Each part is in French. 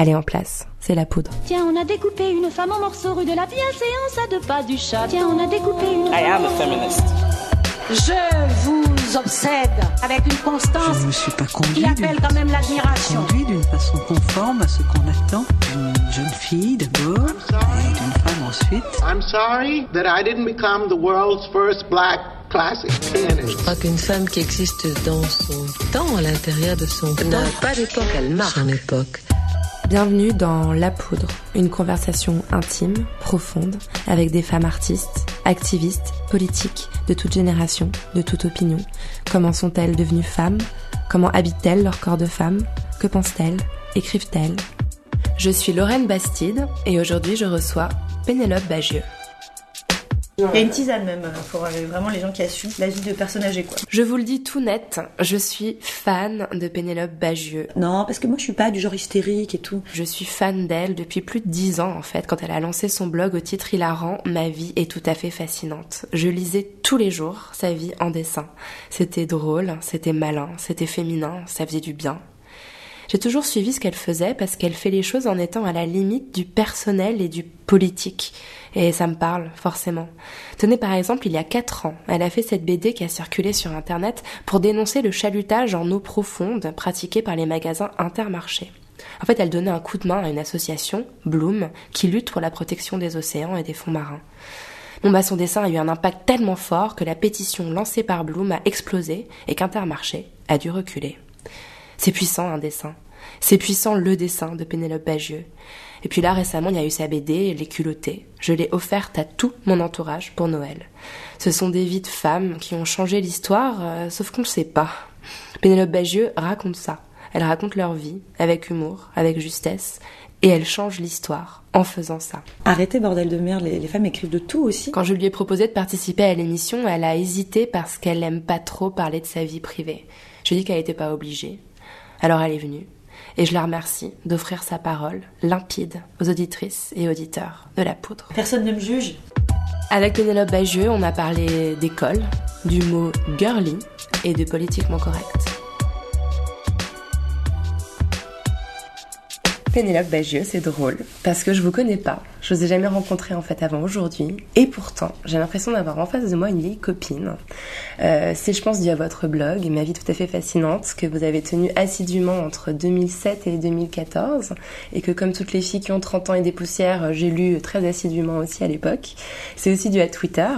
Elle est en place, c'est la poudre. Tiens, on a découpé une femme en morceaux rue de la bienséance à deux pas du chat. Tiens, on a découpé une. I am a feminist. Je vous obsède avec une constance Je ne me suis pas conduit qui appelle quand même l'admiration. conduit d'une façon conforme à ce qu'on attend d'une jeune fille d'abord et d'une femme ensuite. I'm sorry that I didn't become the world's first black classic pianist. Je crois qu'une femme qui existe dans son temps, à l'intérieur de son temps, n'a pas d'époque, elle marque son époque. Bienvenue dans La Poudre, une conversation intime, profonde, avec des femmes artistes, activistes, politiques, de toute génération, de toute opinion. Comment sont-elles devenues femmes? Comment habitent-elles leur corps de femme Que pensent-elles? Écrivent-elles? Je suis Lorraine Bastide et aujourd'hui je reçois Pénélope Bagieux. Il y a une tisane même pour euh, vraiment les gens qui assument la vie de personne âgée quoi. Je vous le dis tout net, je suis fan de Pénélope Bagieux. Non, parce que moi je suis pas du genre hystérique et tout. Je suis fan d'elle depuis plus de dix ans en fait. Quand elle a lancé son blog au titre hilarant, ma vie est tout à fait fascinante. Je lisais tous les jours sa vie en dessin. C'était drôle, c'était malin, c'était féminin, ça faisait du bien. J'ai toujours suivi ce qu'elle faisait parce qu'elle fait les choses en étant à la limite du personnel et du politique. Et ça me parle, forcément. Tenez par exemple, il y a 4 ans, elle a fait cette BD qui a circulé sur Internet pour dénoncer le chalutage en eau profonde pratiqué par les magasins intermarchés. En fait, elle donnait un coup de main à une association, Bloom, qui lutte pour la protection des océans et des fonds marins. Bon bah son dessin a eu un impact tellement fort que la pétition lancée par Bloom a explosé et qu'Intermarché a dû reculer. C'est puissant un dessin. C'est puissant le dessin de Pénélope Bagieux. Et puis là récemment il y a eu sa BD, Les culottés. Je l'ai offerte à tout mon entourage pour Noël. Ce sont des vies de femmes qui ont changé l'histoire, euh, sauf qu'on ne sait pas. Pénélope Bagieux raconte ça. Elle raconte leur vie, avec humour, avec justesse, et elle change l'histoire en faisant ça. Arrêtez bordel de merde, les, les femmes écrivent de tout aussi. Quand je lui ai proposé de participer à l'émission, elle a hésité parce qu'elle aime pas trop parler de sa vie privée. Je dit qu'elle n'était pas obligée. Alors elle est venue. Et je la remercie d'offrir sa parole limpide aux auditrices et auditeurs de la poudre. Personne ne me juge. Avec Pénélope Bagieux, on a parlé d'école, du mot girly et de politiquement correct. Pénélope Bagieux, c'est drôle, parce que je vous connais pas. Je vous ai jamais rencontré en fait avant aujourd'hui. Et pourtant, j'ai l'impression d'avoir en face de moi une vieille copine. Euh, c'est, je pense, dû à votre blog ma vie tout à fait fascinante que vous avez tenu assidûment entre 2007 et 2014. Et que comme toutes les filles qui ont 30 ans et des poussières, j'ai lu très assidûment aussi à l'époque. C'est aussi dû à Twitter,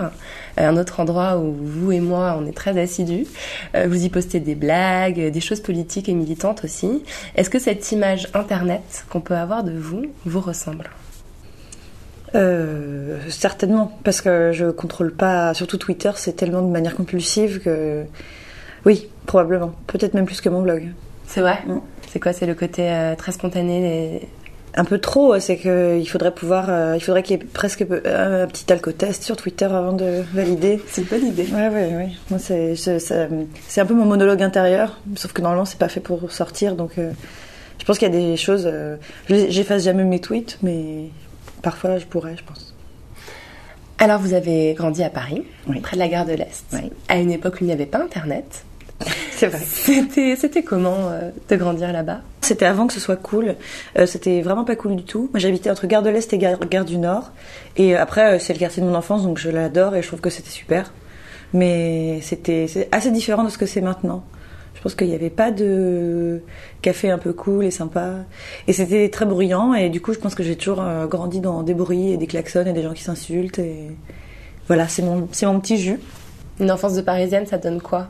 un autre endroit où vous et moi, on est très assidus. Euh, vous y postez des blagues, des choses politiques et militantes aussi. Est-ce que cette image internet qu'on peut avoir de vous vous ressemble? Euh, certainement, parce que je contrôle pas, surtout Twitter, c'est tellement de manière compulsive que. Oui, probablement. Peut-être même plus que mon blog. C'est vrai? Mm. C'est quoi? C'est le côté euh, très spontané. Un peu trop, c'est qu'il faudrait pouvoir. euh, il faudrait qu'il y ait presque euh, un petit alcotest sur Twitter avant de valider. C'est une bonne idée. Ouais, ouais, ouais. Moi, c'est c'est- un peu mon monologue intérieur, sauf que normalement, c'est pas fait pour sortir, donc euh, je pense qu'il y a des choses. euh, J'efface jamais mes tweets, mais parfois je pourrais, je pense. Alors vous avez grandi à Paris, Oui. près de la gare de l'Est, Oui. à une époque où il n'y avait pas Internet. C'est vrai. C'était, c'était comment euh, de grandir là-bas? C'était avant que ce soit cool. Euh, c'était vraiment pas cool du tout. Moi, j'habitais entre Gare de l'Est et Gare, Gare du Nord. Et après, euh, c'est le quartier de mon enfance, donc je l'adore et je trouve que c'était super. Mais c'était assez différent de ce que c'est maintenant. Je pense qu'il n'y avait pas de café un peu cool et sympa. Et c'était très bruyant. Et du coup, je pense que j'ai toujours grandi dans des bruits et des klaxons et des gens qui s'insultent. Et voilà, c'est mon, c'est mon petit jus. Une enfance de Parisienne, ça donne quoi?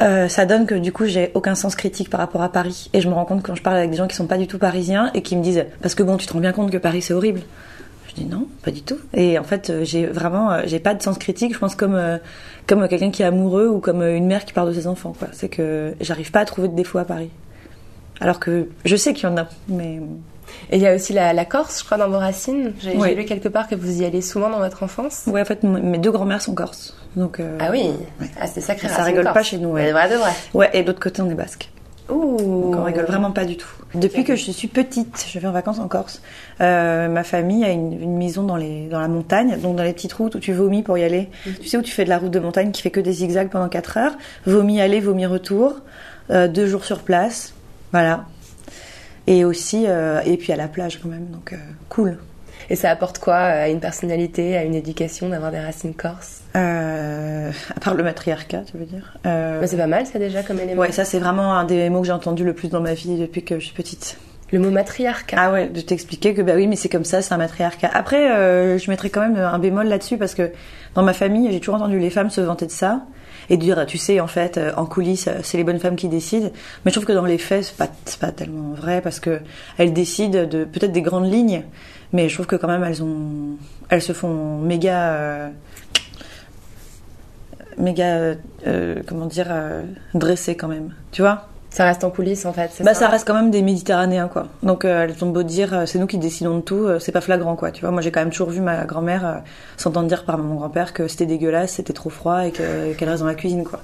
Euh, ça donne que du coup j'ai aucun sens critique par rapport à Paris. Et je me rends compte quand je parle avec des gens qui sont pas du tout parisiens et qui me disent parce que bon tu te rends bien compte que Paris c'est horrible. Je dis non pas du tout. Et en fait euh, j'ai vraiment euh, j'ai pas de sens critique. Je pense comme euh, comme quelqu'un qui est amoureux ou comme une mère qui parle de ses enfants quoi. C'est que j'arrive pas à trouver de défauts à Paris. Alors que je sais qu'il y en a mais Et il y a aussi la, la Corse, je crois, dans vos racines. J'ai, Oui. j'ai lu quelque part que vous y allez souvent dans votre enfance. ouais en fait mes deux grands-mères sont corses donc euh, Ah oui ouais. Ah, c'est sacré. Ça rigole corse. pas chez nous, ouais. Mais vrai de vrai. ouais et de l'autre côté on est basque Ouh Donc on rigole vraiment pas du tout. Depuis que je suis petite, je vais en vacances en Corse. euh, ma famille a une, une maison dans, les, dans la montagne, donc dans les petites routes où tu vomis pour y aller. Tu sais où tu fais de la route de montagne qui fait que des zigzags pendant 4 heures? Vomi aller, vomi retour. euh, deux jours sur place. Voilà. Et aussi, euh, et puis à la plage quand même, donc euh, cool. Et ça apporte quoi à une personnalité, à une éducation d'avoir des racines corses? Euh, à part le matriarcat, tu veux dire? Euh, Mais C'est pas mal ça déjà comme élément. ouais, ça c'est vraiment un des mots que j'ai entendu le plus dans ma vie depuis que je suis petite. Le mot matriarcat. Ah ouais, de t'expliquer que bah oui, mais c'est comme ça, c'est un matriarcat. Après, euh, je mettrais quand même un bémol là-dessus parce que dans ma famille, j'ai toujours entendu les femmes se vanter de ça et dire, tu sais, en fait, euh, en coulisses, euh, c'est les bonnes femmes qui décident. Mais je trouve que dans les faits, c'est pas, pas tellement vrai parce que elles décident de peut-être des grandes lignes, mais je trouve que quand même elles se font méga, euh, méga, comment dire, dressées quand même. Tu vois? Ça reste en coulisses en fait. Bah ça reste quand même des Méditerranéens quoi. Donc euh, elles ont beau dire euh, c'est nous qui décidons de tout, euh, c'est pas flagrant quoi. Tu vois, moi j'ai quand même toujours vu ma grand-mère euh, s'entendre dire par mon grand-père que c'était dégueulasse, c'était trop froid et que- qu'elle reste dans la cuisine quoi.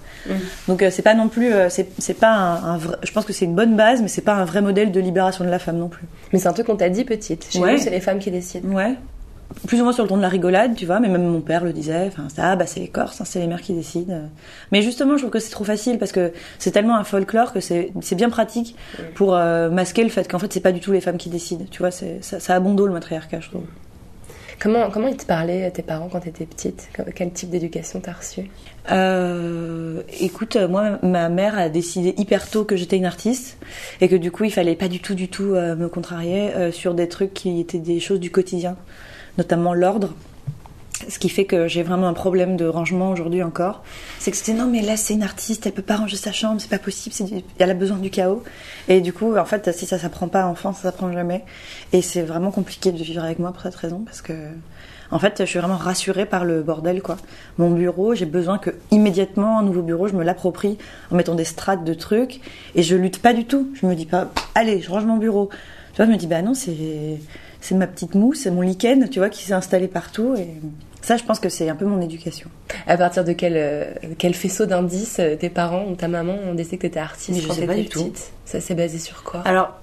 Donc euh, c'est pas non plus, c'est c'est pas un, un vrai. Je pense que c'est une bonne base, mais c'est pas un vrai modèle de libération de la femme non plus. Mais c'est un truc qu'on t'a dit petite. Chez Ouais. nous, c'est les femmes qui décident. Ouais. Plus ou moins sur le ton de la rigolade, tu vois, mais même mon père le disait, enfin, ça, ah, bah, c'est les Corses, hein, c'est les mères qui décident. Mais justement, je trouve que c'est trop facile parce que c'est tellement un folklore que c'est c'est bien pratique pour euh, masquer le fait qu'en fait, c'est pas du tout les femmes qui décident. Tu vois, ça, ça a bon dos le matriarcat, je trouve. Comment, comment ils te parlaient, tes parents, quand t'étais petite? Quel type d'éducation t'as reçu Euh, écoute, euh, moi, ma mère a décidé hyper tôt que j'étais une artiste et que du coup, il fallait pas du tout, du tout euh, me contrarier euh, sur des trucs qui étaient des choses du quotidien, notamment l'ordre. Ce qui fait que j'ai vraiment un problème de rangement aujourd'hui encore. C'est que c'était non, mais là, c'est une artiste, elle peut pas ranger sa chambre, c'est pas possible, du- elle a besoin du chaos. Et du coup, en fait, si ça s'apprend pas enfant, ça s'apprend jamais. Et c'est vraiment compliqué de vivre avec moi pour cette raison parce que en fait, je suis vraiment rassurée par le bordel, quoi. Mon bureau, j'ai besoin que immédiatement un nouveau bureau, je me l'approprie en mettant des strates de trucs et je lutte pas du tout. Je me dis pas, allez, je range mon bureau. Tu vois, je me dis, bah non, c'est c'est ma petite mousse, c'est mon lichen, tu vois, qui s'est installé partout et ça, je pense que c'est un peu mon éducation. À partir de quel, euh, quel faisceau d'indices euh, tes parents ou ta maman ont décidé que t'étais artiste Mais je quand sais pas du tout. petite? Ça s'est basé sur quoi? Alors,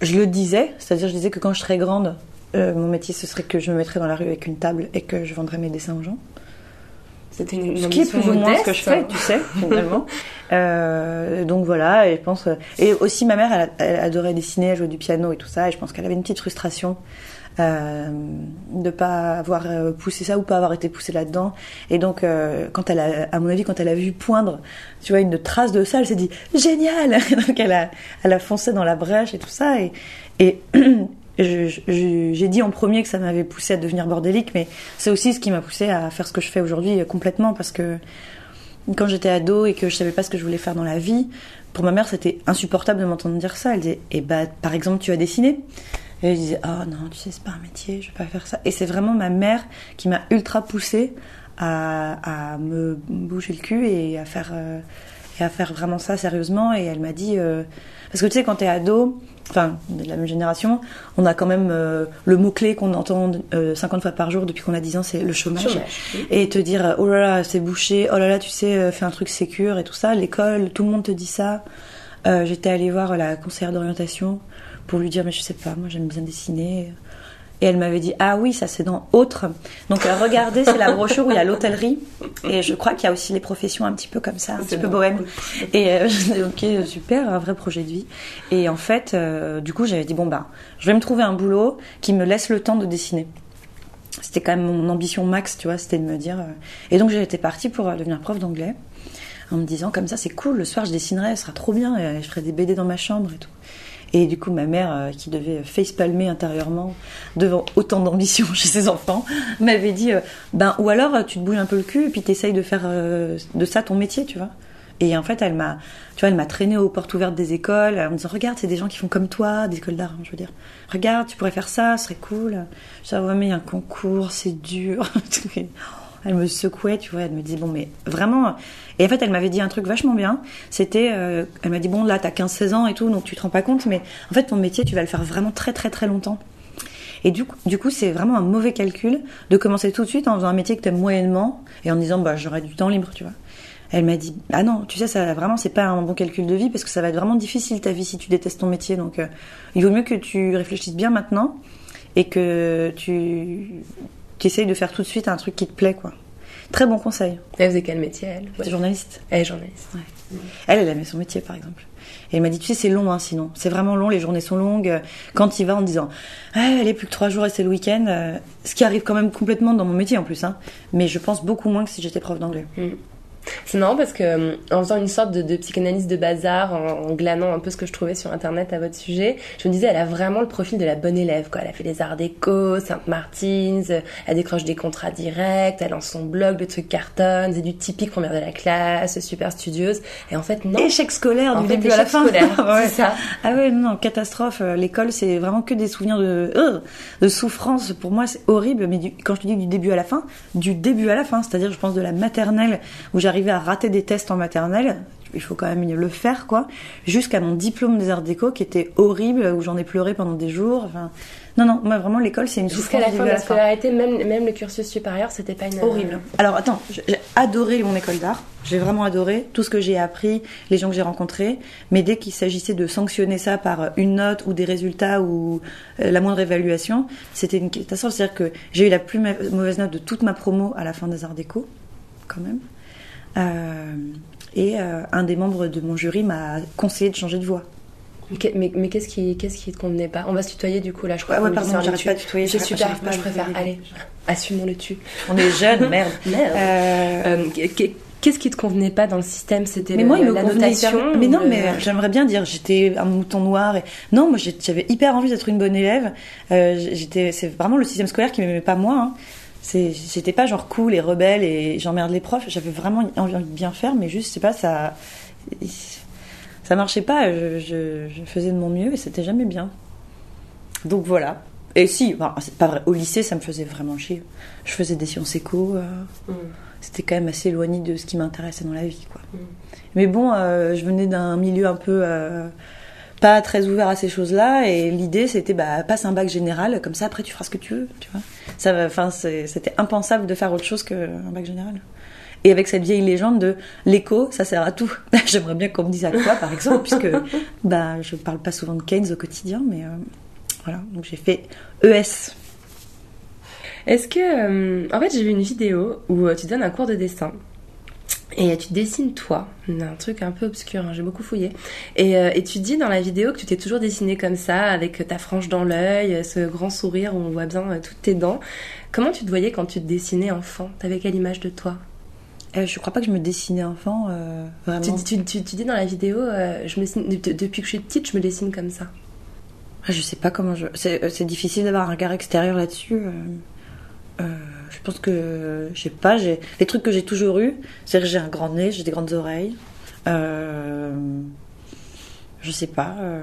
je le disais, c'est-à-dire, je disais que quand je serais grande, euh, mon métier, ce serait que je me mettrais dans la rue avec une table et que je vendrais mes dessins aux gens. C'était une, une Ce qui est plus ou moins ce que je fais, tu sais, finalement. Euh, donc voilà, et je pense. Et aussi, ma mère, elle, adorait dessiner, elle jouait du piano et tout ça, et je pense qu'elle avait une petite frustration euh, de pas avoir euh, poussé ça ou pas avoir été poussée là-dedans. Et donc, euh, quand elle a, à mon avis, quand elle a vu poindre, tu vois, une trace de ça, elle s'est dit génial. donc elle a, elle a foncé dans la brèche et tout ça, et. j'ai dit en premier que ça m'avait poussé à devenir bordélique, mais c'est aussi ce qui m'a poussé à faire ce que je fais aujourd'hui euh, complètement parce que quand j'étais ado et que je savais pas ce que je voulais faire dans la vie, pour ma mère c'était insupportable de m'entendre dire ça. Elle disait, eh bah par exemple tu as dessiné? Et je disais, oh non, tu sais c'est pas un métier, je vais pas faire ça. Et c'est vraiment ma mère qui m'a ultra poussée à, à me bouger le cul et à faire euh, et à faire vraiment ça sérieusement. Et elle m'a dit, euh, parce que tu sais quand t'es ado, enfin de la même génération, on a quand même euh, le mot clé qu'on entend euh, 50 fois par jour depuis qu'on a 10 ans, c'est le chômage Chômage. et te dire euh, oh là là c'est bouché oh là là tu sais euh, fais un truc sécure et tout ça l'école tout le monde te dit ça Euh, j'étais allée voir la conseillère d'orientation pour lui dire mais je sais pas moi j'aime bien dessiner et elle m'avait dit ah oui ça c'est dans autre donc regardez c'est la brochure où il y a l'hôtellerie. Et je crois qu'il y a aussi les professions un petit peu comme ça un petit peu bohème. Et euh, ok super un vrai projet de vie et en fait euh, du coup j'avais dit bon bah je vais me trouver un boulot qui me laisse le temps de dessiner c'était quand même mon ambition max, tu vois, c'était de me dire. euh, Et donc j'étais partie pour euh, devenir prof d'anglais, en me disant comme ça c'est cool, le soir je dessinerai, ce sera trop bien, et je ferai des BD dans ma chambre et tout. Et du coup ma mère, euh, qui devait facepalmer intérieurement devant autant d'ambition chez ses enfants, m'avait dit, euh, ben ou alors tu te bouges un peu le cul et puis t'essayes de faire euh, de ça ton métier, tu vois. Et en fait, elle m'a, tu vois, elle m'a traîné aux portes ouvertes des écoles en me disant, regarde, c'est des gens qui font comme toi, des écoles d'art, hein, je veux dire. Regarde, tu pourrais faire ça, ce serait cool. Je disais, ouais, mais il y a un concours, c'est dur. elle me secouait, tu vois, elle me dit, bon, mais vraiment. Et en fait, elle m'avait dit un truc vachement bien. C'était, euh, elle m'a dit, bon, là, t'as 15-16 ans et tout, donc tu te rends pas compte, mais en fait, ton métier, tu vas le faire vraiment très, très, très longtemps. Et du coup, du coup, c'est vraiment un mauvais calcul de commencer tout de suite en faisant un métier que t'aimes moyennement et en disant, bah, j'aurai du temps libre, tu vois. Elle m'a dit, ah non, tu sais, ça vraiment, c'est pas un bon calcul de vie parce que ça va être vraiment difficile ta vie si tu détestes ton métier. Donc, euh, il vaut mieux que tu réfléchisses bien maintenant et que tu, tu essayes de faire tout de suite un truc qui te plaît, quoi. Très bon conseil. Elle faisait quel métier, elle? Journaliste. Elle est journaliste. Elle, elle aimait son métier, par exemple. Et elle m'a dit, tu sais, c'est long, hein, sinon. C'est vraiment long, les journées sont longues. Quand il va en disant, ah, elle est plus que trois jours et c'est le week-end, euh, ce qui arrive quand même complètement dans mon métier en plus, hein. Mais je pense beaucoup moins que si j'étais prof d'anglais. C'est marrant parce que euh, en faisant une sorte de, de psychanalyse de bazar, en, en glanant un peu ce que je trouvais sur internet à votre sujet, je me disais elle a vraiment le profil de la bonne élève quoi. Elle a fait les arts déco, Sainte Martins, euh, elle décroche des contrats directs, elle lance son blog, le truc cartonne, c'est du typique première de la classe, super studieuse. Et en fait non. Échec scolaire du fait, début à la fin. Ouais. c'est ça. Ah ouais, non, non, catastrophe. Euh, L'école, c'est vraiment que des souvenirs de, euh, de souffrance. Pour moi, c'est horrible. Mais du- quand je te dis du début à la fin, du début à la fin, c'est-à-dire, je pense de la maternelle où j'arrivais à rater des tests en maternelle. Il faut quand même le faire, quoi. Jusqu'à mon diplôme des arts déco qui était horrible, où j'en ai pleuré pendant des jours. Enfin, non, non, moi vraiment l'école, c'est une Jusqu'à la fin de la scolarité, même, même le cursus supérieur, c'était pas une. horrible. Alors attends, j'ai adoré mon école d'art. J'ai vraiment adoré tout ce que j'ai appris, les gens que j'ai rencontrés. Mais dès qu'il s'agissait de sanctionner ça par une note ou des résultats ou euh, la moindre évaluation, c'était une catastrophe. C'est-à-dire que j'ai eu la plus ma- mauvaise note de toute ma promo à la fin des arts déco, quand même. Euh, et euh, un des membres de mon jury m'a conseillé de changer de. Que- Mais, mais qu'est-ce qui, qu'est-ce qui te convenait pas? On va se tutoyer du coup là, je crois. Ouais, ouais, pardon, tu. pas de tutoyer, j'arrive- super, j'arrive pas je à préfère. Allez, assumons le tu. On est jeunes, merde. Merde. Euh, Euh, qu'est- Qu'est-ce qui te convenait pas dans le système? C'était Mais moi, il me la notation Mais non, mais j'aimerais bien dire, j'étais un mouton noir. Et... Non, moi, j'avais hyper envie d'être une bonne élève. J'étais, c'est vraiment le système scolaire qui m'aimait pas moi. Hein. J'étais pas genre cool et rebelle et j'emmerde les profs. J'avais vraiment envie de bien faire, mais juste, je sais pas, ça, ça marchait pas. Je, je, je faisais de mon mieux et c'était jamais bien. Donc voilà. Et si, enfin, c'est pas vrai. Au lycée, ça me faisait vraiment chier. Je faisais des sciences éco. euh, Mm. C'était quand même assez éloigné de ce qui m'intéressait dans la vie, quoi. Mm. Mais bon, euh, je venais d'un milieu un peu euh, pas très ouvert à ces choses-là, et l'idée c'était bah passe un bac général, comme ça après tu feras ce que tu veux, tu vois. Ça, va- enfin c'était impensable de faire autre chose qu'un bac général. Et avec cette vieille légende de l'écho, ça sert à tout. J'aimerais bien qu'on me dise à quoi, par exemple, puisque bah je parle pas souvent de Keynes au quotidien, mais euh, voilà. Donc j'ai fait ES. Est-ce que. euh, en fait, j'ai vu une vidéo où euh, tu donnes un cours de dessin. Et tu dessines toi, un truc un peu obscur, hein, j'ai beaucoup fouillé. Et, euh, et tu dis dans la vidéo que tu t'es toujours dessiné comme ça, avec ta frange dans l'œil, ce grand sourire où on voit bien euh, toutes tes dents. Comment tu te voyais quand tu te dessinais enfant? T'avais quelle image de toi? Euh, je crois pas que je me dessinais enfant, euh, vraiment. tu, dis- tu, tu- tu dis dans la vidéo, je me depuis que je suis petite, je me dessine comme ça. Ah, Je sais pas comment je. C'est difficile d'avoir un regard extérieur là-dessus. Euh. Je pense que. Je sais pas, j'ai. Les trucs que j'ai toujours eu, c'est que j'ai un grand nez, j'ai des grandes oreilles. Euh, Je sais pas. euh.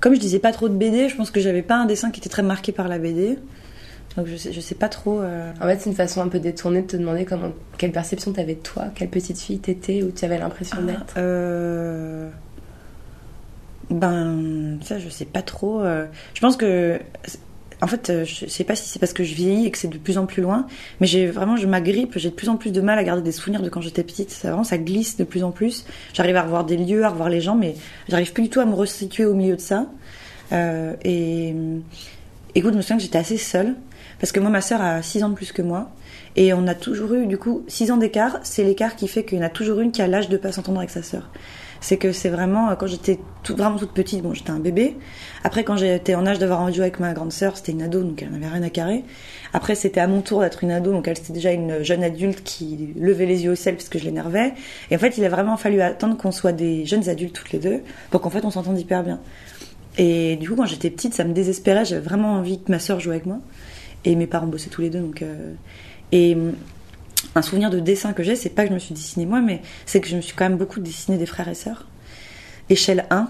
Comme je disais pas trop de BD, je pense que j'avais pas un dessin qui était très marqué par la BD. Donc je sais, je sais pas trop. euh. En fait, c'est une façon un peu détournée de te demander comment, quelle perception t'avais de toi, quelle petite fille t'étais, où tu avais l'impression d'être. Euh, Ben, ça, je sais pas trop. Je pense que. En fait, euh, je sais pas si c'est parce que je vieillis et que c'est de plus en plus loin, mais j'ai vraiment, je m'agrippe, j'ai de plus en plus de mal à garder des souvenirs de quand j'étais petite. Ça, ça glisse de plus en plus. J'arrive à revoir des lieux, à revoir les gens, mais j'arrive plus du tout à me resituer au milieu de ça. Euh, et écoute, je me souviens que j'étais assez seule, parce que moi, ma sœur a 6 ans de plus que moi, et on a toujours eu, du coup, 6 ans d'écart. C'est l'écart qui fait qu'il y en a toujours une qui a l'âge de pas s'entendre avec sa sœur. C'est que c'est vraiment, quand j'étais tout- vraiment toute petite, bon, j'étais un bébé. Après, quand j'étais en âge d'avoir de jouer avec ma grande sœur, c'était une ado, donc elle n'avait rien à carrer. Après, c'était à mon tour d'être une ado, donc elle c'était déjà une jeune adulte qui levait les yeux au ciel parce que je l'énervais. Et en fait, il a vraiment fallu attendre qu'on soit des jeunes adultes toutes les deux pour qu'en fait on s'entende hyper bien. Et du coup, quand j'étais petite, ça me désespérait. J'avais vraiment envie que ma sœur joue avec moi. Et mes parents bossaient tous les deux, donc. euh, Et un souvenir de dessin que j'ai, c'est pas que je me suis dessinée moi, mais c'est que je me suis quand même beaucoup dessiné des frères et sœurs. Échelle 1,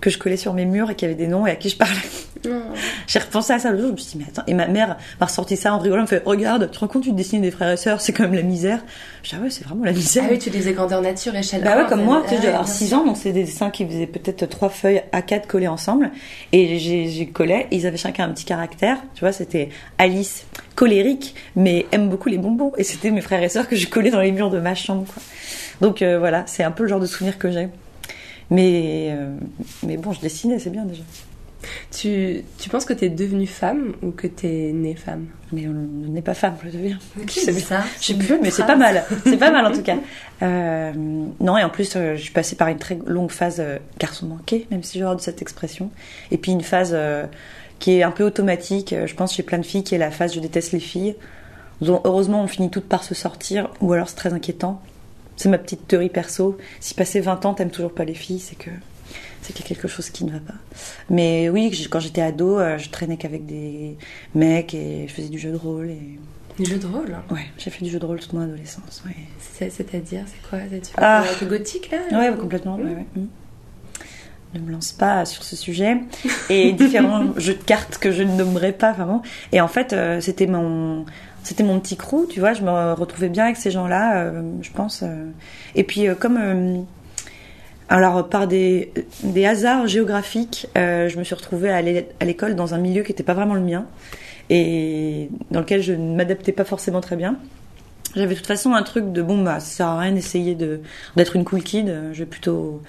que je collais sur mes murs et qui avaient des noms et à qui je parlais. J'ai repensé à ça le jour, je me suis dit, mais attends, et ma mère m'a ressorti ça en rigolant, elle me fait, regarde, tu te rends compte, tu dessines des frères et sœurs, c'est quand même la misère. Je dis, ah ouais, c'est vraiment la misère. Ah oui, tu les ai grandeur nature, échelle Bah 1, ouais, comme moi, tu sais, je devais ah, avoir bien 6 sûr. ans, donc c'est des dessins qui faisaient peut-être trois feuilles A4 collées ensemble. Et j'ai j'ai collé, ils avaient chacun un petit caractère. Tu vois, c'était Alice, colérique, mais aime beaucoup les bonbons. Et c'était mes frères et sœurs que je collais dans les murs de ma chambre, quoi. Donc euh, voilà, c'est un peu le genre de souvenir que j'ai. Mais, euh, mais bon, je dessinais, c'est bien déjà. Tu, tu penses que t'es devenue femme ou que t'es née femme? Mais on n'est pas femme, je le deviens. Qui dit ça Je sais plus, mais c'est pas mal. C'est pas mal en tout cas. Euh, non, et en plus, euh, je suis passée par une très longue phase euh, garçon manqué, même si j'ai horreur de cette expression. Et puis une phase qui est un peu automatique, je pense, chez plein de filles, qui est la phase je déteste les filles. dont heureusement, on finit toutes par se sortir, ou alors c'est très inquiétant. C'est ma petite théorie perso. Si passé 20 ans, t'aimes toujours pas les filles, c'est que c'est qu'il y a quelque chose qui ne va pas. Mais oui, quand j'étais ado, euh, je traînais qu'avec des mecs et je faisais du jeu de rôle. Et... Des jeux de rôle? Ouais, j'ai fait du jeu de rôle toute mon adolescence. Ouais, C'est-à-dire, c'est quoi? C'est- Tu Ah. un peu gothique là? Ouais complètement. ouais, ouais. Ne me lance pas sur ce sujet. Et différents jeux de cartes que je ne nommerai pas vraiment. Et en fait, euh, c'était mon. C'était mon petit crew, tu vois, je me retrouvais bien avec ces gens-là, euh, je pense. euh. Et puis, euh, comme alors, par des, des hasards géographiques, je me suis retrouvée à l'é- à l'école dans un milieu qui n'était pas vraiment le mien et dans lequel je ne m'adaptais pas forcément très bien. J'avais de toute façon un truc de bon, bah, ça sert à rien d'essayer de- d'être une cool kid. Je vais plutôt,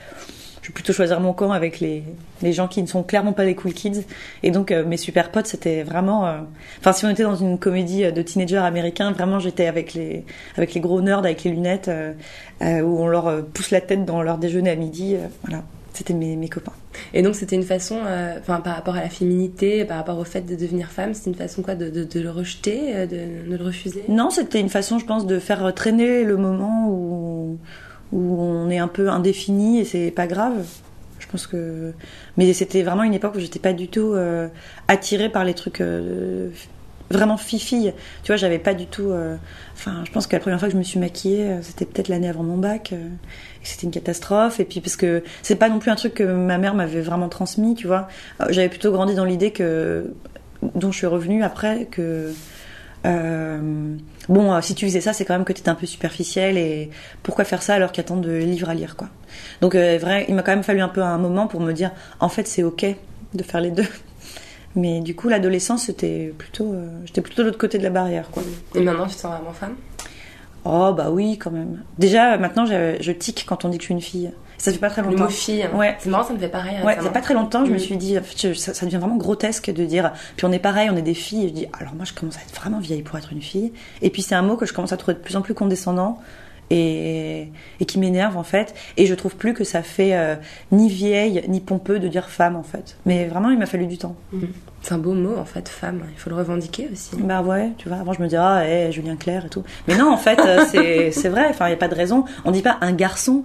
je vais plutôt choisir mon camp avec les, les gens qui ne sont clairement pas des cool kids. Et donc, euh, mes super potes, c'était vraiment. euh, Enfin, si on était dans une comédie euh, de teenagers américains, vraiment, j'étais avec les, avec les gros nerds avec les lunettes, où on leur pousse la tête dans leur déjeuner à midi. voilà, c'était mes, mes copains. Et donc c'était une façon, euh, enfin par rapport à la féminité, par rapport au fait de devenir femme, c'est une façon quoi de, de, de le rejeter, de, de le refuser? Non, c'était une façon, je pense, de faire traîner le moment où, où on est un peu indéfini et c'est pas grave. Je pense que. Mais c'était vraiment une époque où j'étais pas du tout euh, attirée par les trucs euh, vraiment fifi. Tu vois, j'avais pas du tout. euh, Enfin, je pense que la première fois que je me suis maquillée, c'était peut-être l'année avant mon bac. c'était une catastrophe. Et puis, parce que c'est pas non plus un truc que ma mère m'avait vraiment transmis, tu vois. J'avais plutôt grandi dans l'idée que. dont je suis revenue après, que. Euh, bon, euh, si tu faisais ça, c'est quand même que tu étais un peu superficiel et pourquoi faire ça alors qu'il y a tant de livres à lire, quoi. Donc, euh, vrai, il m'a quand même fallu un peu un moment pour me dire, en fait, c'est ok de faire les deux. Mais du coup, l'adolescence, c'était plutôt, j'étais plutôt de l'autre côté de la barrière, quoi. Et maintenant tu te sens vraiment femme? Oh bah oui, quand même. Déjà, maintenant, je, je tique quand on dit que je suis une fille. Ça fait pas très Le longtemps. mot fille. hein. Ouais. C'est marrant, ça me fait pareil. Ouais, récemment. c'est pas très longtemps, je me Mm. suis dit, fait, ça, ça devient vraiment grotesque de dire, puis on est pareil, on est des filles, et je dis, alors moi je commence à être vraiment vieille pour être une fille. Et puis c'est un mot que je commence à trouver de plus en plus condescendant et, et qui m'énerve en fait. Et je trouve plus que ça fait euh, ni vieille ni pompeux de dire femme en fait. Mais vraiment, il m'a fallu du temps. C'est un beau mot en fait, femme. Il faut le revendiquer aussi. Bah ouais, tu vois, avant je me disais, ah, eh, Julien Clerc et tout. Mais non, en fait, euh, c'est c'est vrai, enfin, il n'y a pas de raison. On dit pas un garçon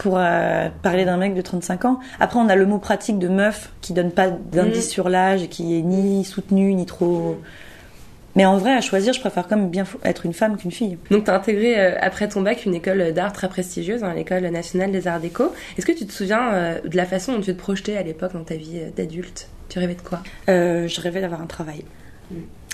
pour euh, parler d'un mec de 35 ans. Après, on a le mot pratique de meuf qui donne pas d'indice Mm. sur l'âge et qui est ni soutenu, ni trop. Mais en vrai, à choisir, je préfère quand même bien être une femme qu'une fille. Donc tu as intégré euh, après ton bac une école d'art très prestigieuse, hein, l'école nationale des arts déco. Est-ce que tu te souviens euh, de la façon dont tu te projetais à l'époque dans ta vie d'adulte? Tu rêvais de quoi? Je rêvais d'avoir un travail.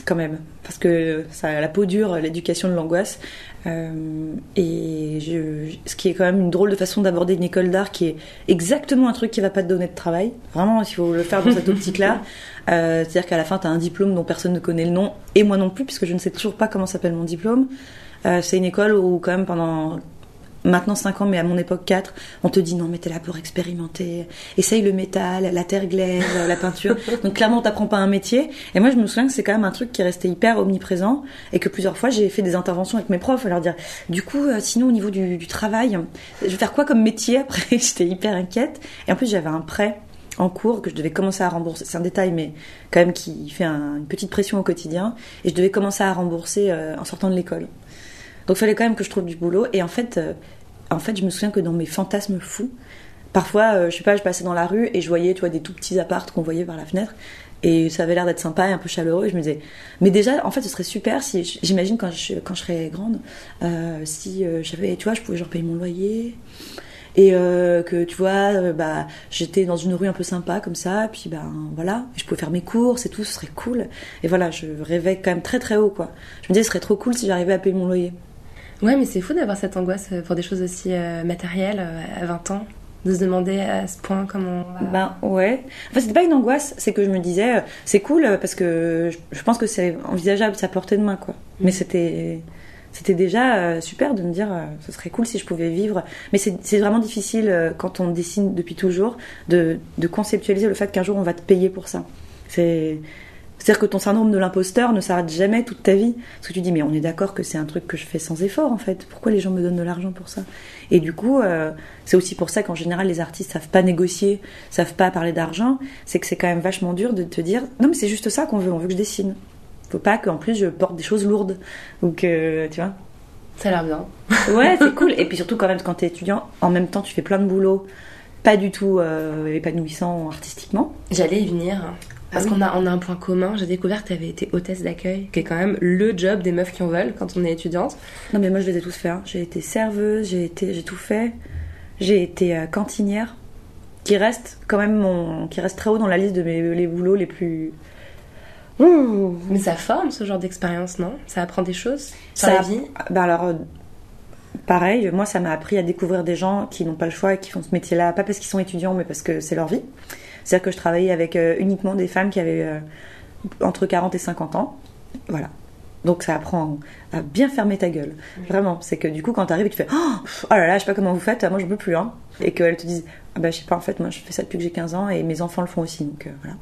Quand même. Parce que ça a la peau dure, l'éducation de l'angoisse. Euh, et je, ce qui est quand même une drôle de façon d'aborder une école d'art qui est exactement un truc qui va pas te donner de travail. Vraiment, il faut le faire dans cette optique-là. Euh, C'est-à-dire qu'à la fin, tu as un diplôme dont personne ne connaît le nom. Et moi non plus, puisque je ne sais toujours pas comment s'appelle mon diplôme. Euh, C'est une école où quand même pendant maintenant 5 ans, mais à mon époque 4, on te dit non, mais t'es là pour expérimenter, essaye le métal, la terre glaise, la peinture. Donc clairement, on t'apprend pas un métier. Et moi, je me souviens que c'est quand même un truc qui est resté hyper omniprésent et que plusieurs fois, j'ai fait des interventions avec mes profs à leur dire, du coup, euh, sinon au niveau du, du travail, je vais faire quoi comme métier après? J'étais hyper inquiète. Et en plus, j'avais un prêt en cours que je devais commencer à rembourser. C'est un détail, mais quand même qui fait un- une petite pression au quotidien. Et je devais commencer à rembourser euh, en sortant de l'école. Donc il fallait quand même que je trouve du boulot. Et en fait, euh, en fait, je me souviens que dans mes fantasmes fous, parfois, euh, je sais pas, je passais dans la rue et je voyais, tu vois, des tout petits appartes qu'on voyait par la fenêtre. Et ça avait l'air d'être sympa et un peu chaleureux. Et je me disais, mais déjà, en fait, ce serait super si, j'imagine quand je, quand je serais grande, euh, si euh, j'avais, tu vois, je pouvais genre payer mon loyer. Et que tu vois, bah, j'étais dans une rue un peu sympa comme ça, puis ben voilà, je pouvais faire mes courses et tout, ce serait cool. Et voilà, je rêvais quand même très très haut quoi. Je me disais, ce serait trop cool si j'arrivais à payer mon loyer. Ouais, mais c'est fou d'avoir cette angoisse euh, pour des choses aussi euh, matérielles euh, à 20 ans. De se demander à ce point comment on va... Ben ouais. Enfin, c'était pas une angoisse, c'est que je me disais, c'est cool parce que je, pense que c'est envisageable, à portée de main, quoi. Mais c'était, c'était déjà super de me dire ce serait cool si je pouvais vivre. Mais c'est vraiment difficile quand on dessine depuis toujours de, de conceptualiser le fait qu'un jour on va te payer pour ça. C'est c'est-à-dire que ton syndrome de l'imposteur ne s'arrête jamais toute ta vie. Parce que tu dis, mais on est d'accord que c'est un truc que je fais sans effort, en fait. Pourquoi les gens me donnent de l'argent pour ça? Et du coup, euh, c'est aussi pour ça qu'en général, les artistes savent pas négocier, savent pas parler d'argent. C'est que c'est quand même vachement dur de te dire, non, mais c'est juste ça qu'on veut, on veut que je dessine. Faut pas qu'en plus je porte des choses lourdes. Ou que, tu vois. Ça a l'air bien. Ouais, c'est cool. Et puis surtout, quand même, quand t'es étudiant, en même temps, tu fais plein de boulot, pas du tout euh, épanouissant artistiquement. J'allais y venir. Parce Ah oui. qu'on a, on a un point commun. J'ai découvert que tu avais été hôtesse d'accueil, qui est quand même le job des meufs qui en veulent quand on est étudiante. Non, mais moi, je les ai tous fait. hein. J'ai été serveuse, j'ai été, j'ai tout fait. J'ai été euh, cantinière, qui reste quand même mon, qui reste très haut dans la liste de mes les boulots les plus. Ouh. Mais ça forme ce genre d'expérience, non? Ça apprend des choses sur Ça la a- vie? Bah alors, euh, pareil, moi, ça m'a appris à découvrir des gens qui n'ont pas le choix et qui font ce métier-là, pas parce qu'ils sont étudiants, mais parce que c'est leur vie. C'est-à-dire que je travaillais avec euh, uniquement des femmes qui avaient euh, entre 40 et 50 ans. Voilà. Donc ça apprend à bien fermer ta gueule. Vraiment. C'est que du coup, quand t'arrives et que tu fais oh, oh là là, je sais pas comment vous faites, moi je peux plus. Hein. Et qu'elles te disent ah bah je sais pas, en fait, moi je fais ça depuis que j'ai 15 ans et mes enfants le font aussi. Donc euh, voilà.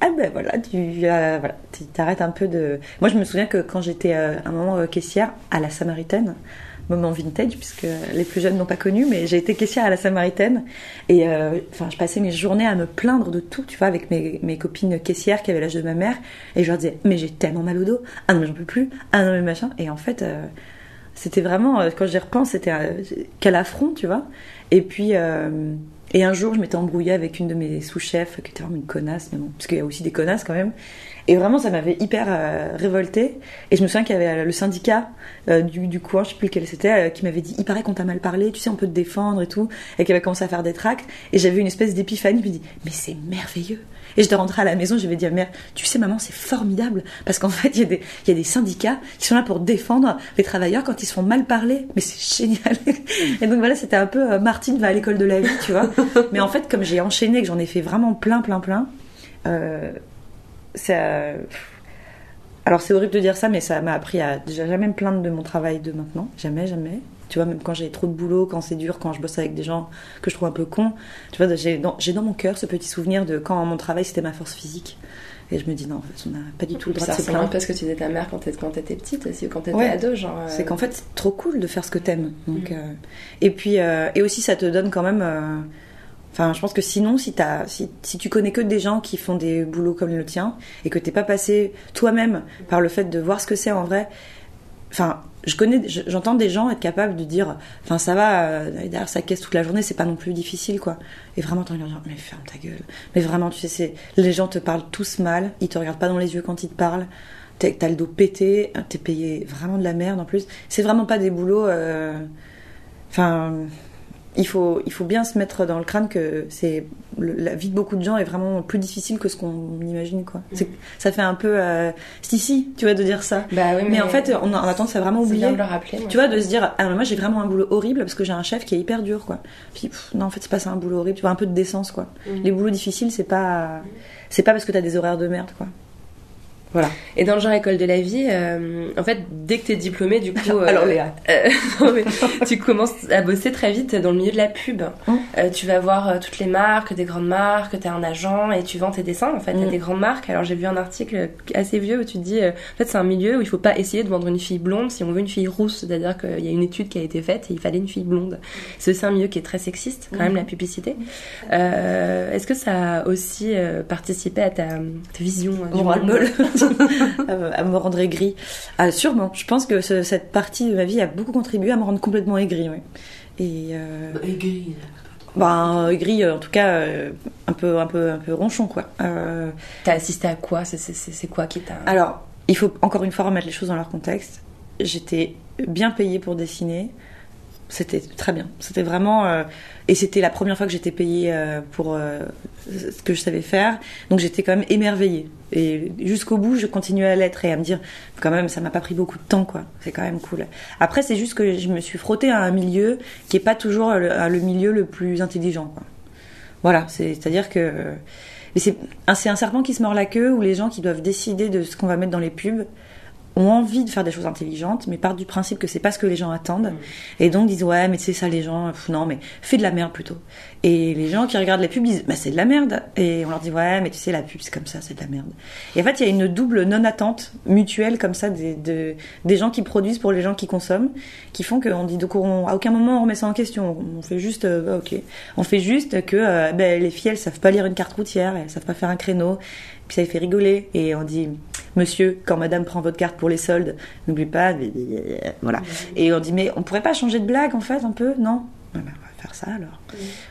Ah ben voilà, tu euh, voilà, t'arrêtes un peu de. Moi, je me souviens que quand j'étais euh, un moment caissière à la Samaritaine, moment vintage puisque les plus jeunes n'ont pas connu, mais j'ai été caissière à la Samaritaine et euh, enfin, je passais mes journées à me plaindre de tout, tu vois, avec mes, mes copines caissières qui avaient l'âge de ma mère et je leur disais mais j'ai tellement mal au dos, ah non mais j'en peux plus, ah non mais machin et en fait. euh, c'était vraiment, euh, quand j'y repense, c'était quel affront, tu vois. Et puis, et un jour, je m'étais embrouillée avec une de mes sous-chefs, qui était vraiment une connasse, mais bon, parce qu'il y a aussi des connasses quand même. Et vraiment, ça m'avait hyper euh, révoltée. Et je me souviens qu'il y avait euh, le syndicat euh, du, du coin, je sais plus lequel c'était, euh, qui m'avait dit il paraît qu'on t'a mal parlé, tu sais, on peut te défendre et tout. Et qui avait commencé à faire des tracts. Et j'avais une espèce d'épiphanie, je me dis mais c'est merveilleux. Et j'étais rentrée à la maison, je vais dire mère, tu sais, maman, c'est formidable. Parce qu'en fait, il y, a des- il y a des syndicats qui sont là pour défendre les travailleurs quand ils se font mal parler. Mais c'est génial. Et donc voilà, c'était un peu euh, Martine va à l'école de la vie, tu vois. Mais en fait, comme j'ai enchaîné, que j'en ai fait vraiment plein, plein, plein, euh, ça. Alors c'est horrible de dire ça, mais ça m'a appris à déjà jamais me plaindre de mon travail de maintenant. Jamais, jamais. Tu vois, même quand j'ai trop de boulot, quand c'est dur, quand je bosse avec des gens que je trouve un peu cons, tu vois, j'ai dans, mon cœur ce petit souvenir de quand mon travail c'était ma force physique. Et je me dis non, en fait, on n'a pas du tout le droit Ça de se ressemble un plaindre. peu à ce que tu disais ta mère quand t'étais petite aussi, quand t'étais Ouais. ado, genre. euh, C'est qu'en fait, c'est trop cool de faire ce que t'aimes. Donc, euh, et puis, euh, et aussi, ça te donne quand même. Enfin, je pense que sinon, si, t'as, si, si tu connais que des gens qui font des boulots comme le tien et que t'es pas passé toi-même par le fait de voir ce que c'est en vrai, enfin, je connais, je- j'entends des gens être capables de dire, enfin, ça va, euh, derrière sa caisse toute la journée, c'est pas non plus difficile, quoi. Et vraiment, t'as envie de dire, mais ferme ta gueule. Mais vraiment, tu sais, les gens te parlent tous mal, ils te regardent pas dans les yeux quand ils te parlent. T'as le dos pété, t'es payé vraiment de la merde en plus. C'est vraiment pas des boulots. euh, Enfin, il faut, il faut bien se mettre dans le crâne que c'est la vie de beaucoup de gens est vraiment plus difficile que ce qu'on imagine quoi. C'est- Ça fait un peu euh, si si, tu vois de dire ça. Bah oui, Mais, en fait, on a, on a tendance à vraiment oublier. de le rappeler. Tu vois, de se dire, ah, mais moi j'ai vraiment un boulot horrible parce que j'ai un chef qui est hyper dur, quoi. Puis, pff, non, en fait, c'est pas ça un boulot horrible, tu vois, un peu de décence, quoi. Mhm. Les boulots difficiles, c'est pas, c'est pas parce que t'as des horaires de merde, quoi. Voilà. Et dans le genre école de la vie, euh, en fait, dès que t'es diplômé, du coup, euh, Alors, Léa. euh, non, mais tu commences à bosser très vite dans le milieu de la pub. Mm. Euh, tu vas voir euh, toutes les marques, des grandes marques, t'es un agent et tu vends tes dessins en fait à Mm. des grandes marques. Alors j'ai vu un article assez vieux où tu te dis, en fait, c'est un milieu où il faut pas essayer de vendre une fille blonde si on veut une fille rousse. C'est-à-dire qu'il y a une étude qui a été faite et il fallait une fille blonde. C'est aussi un milieu qui est très sexiste, quand même, la publicité. Euh, Est-ce que ça a aussi participé à ta, ta vision du. à, me- à me rendre aigri. Ah, sûrement. Je pense que ce- cette partie de ma vie a beaucoup contribué à me rendre complètement aigri, oui. Et euh, Aigri. ben, aigri, euh, en tout cas, euh, un peu, un peu, un peu ronchon, quoi. Euh, T'as assisté à quoi? C'est- C'est c'est- c'est quoi qui t'a. Alors, il faut encore une fois remettre les choses dans leur contexte. J'étais bien payée pour dessiner. C'était très bien. C'était vraiment. euh, et c'était la première fois que j'étais payée euh, pour euh, ce que je savais faire. Donc j'étais quand même émerveillée. Et jusqu'au bout, je continuais à l'être et à me dire, quand même, ça m'a pas pris beaucoup de temps, quoi. C'est quand même cool. Après, c'est juste que je me suis frottée à un milieu qui est pas toujours le, milieu le plus intelligent. Voilà, c'est- c'est-à-dire que. Mais c'est un serpent qui se mord la queue où les gens qui doivent décider de ce qu'on va mettre dans les pubs ont envie de faire des choses intelligentes, mais partent du principe que c'est pas ce que les gens attendent, et donc disent ouais, mais c'est ça les gens, pff, non, mais fais de la merde plutôt. Et les gens qui regardent les pubs disent bah c'est de la merde, et on leur dit ouais, mais tu sais la pub c'est comme ça, c'est de la merde. Et en fait il y a une double non-attente mutuelle comme ça des, de- des gens qui produisent pour les gens qui consomment, qui font qu'on dit donc on- à aucun moment on remet ça en question, on fait juste euh, ok, on fait juste que euh, ben, les filles elles savent pas lire une carte routière, elles savent pas faire un créneau, puis ça les fait rigoler. Et on dit monsieur quand madame prend votre carte pour les soldes n'oublie pas voilà. Et on dit mais on pourrait pas changer de blague en fait un peu non? Ah ben, on va faire ça alors.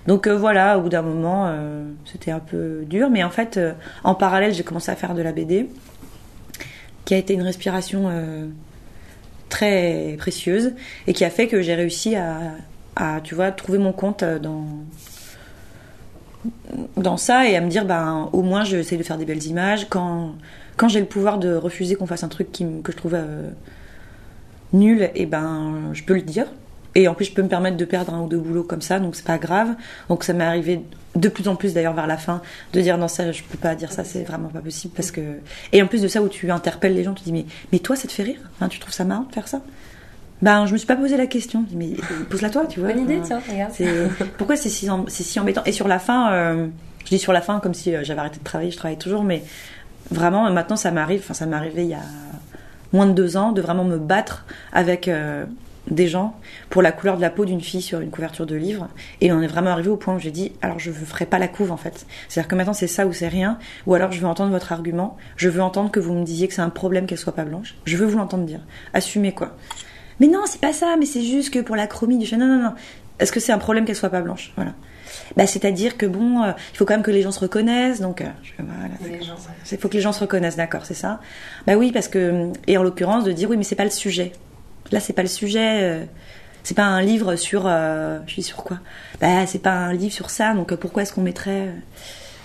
Donc euh, voilà au bout d'un moment euh, c'était un peu dur mais en fait euh, en parallèle j'ai commencé à faire de la BD qui a été une respiration très précieuse et qui a fait que j'ai réussi à, à, tu vois trouver mon compte dans dans ça et à me dire ben au moins je essaie de faire des belles images. Quand quand j'ai le pouvoir de refuser qu'on fasse un truc qui, que je trouve euh, nul et ben je peux le dire. Et en plus je peux me permettre de perdre un ou deux boulots comme ça donc c'est pas grave. Donc ça m'est arrivé de plus en plus d'ailleurs vers la fin de dire non ça je peux pas dire ça c'est vraiment pas possible parce que et en plus de ça où tu interpelles les gens tu dis mais mais toi ça te fait rire Hein, tu trouves ça marrant de faire ça? Ben je me suis pas posé la question. Je dis, mais pose-la toi tu vois. Bonne idée, tiens, regarde. pourquoi c'est si, si embêtant? Et sur la fin, euh, je dis sur la fin comme si euh, j'avais arrêté de travailler, je travaille toujours, mais vraiment maintenant ça m'arrive, enfin ça m'est arrivé il y a moins de deux ans de vraiment me battre avec euh, des gens pour la couleur de la peau d'une fille sur une couverture de livre. Et on est vraiment arrivé au point où j'ai dit alors je ne ferai pas la couve en fait. C'est-à-dire que maintenant c'est ça ou c'est rien, ou alors je veux entendre votre argument, je veux entendre que vous me disiez que c'est un problème qu'elle soit pas blanche. Je veux vous l'entendre dire. Assumez quoi. Mais non, c'est pas ça, mais c'est juste que pour la chromie du chien. Non, non, non. Est-ce que c'est un problème qu'elle soit pas blanche? Voilà. Bah, c'est-à-dire que bon, euh, il faut quand même que les gens se reconnaissent, donc euh, je- voilà, il faut que les gens se reconnaissent, d'accord, c'est ça. Bah oui, parce que et en l'occurrence de dire oui, mais c'est pas le sujet. Là, c'est pas le sujet. euh, c'est pas un livre sur. euh, je suis sur quoi? Bah, c'est pas un livre sur ça, donc euh, pourquoi est-ce qu'on mettrait euh,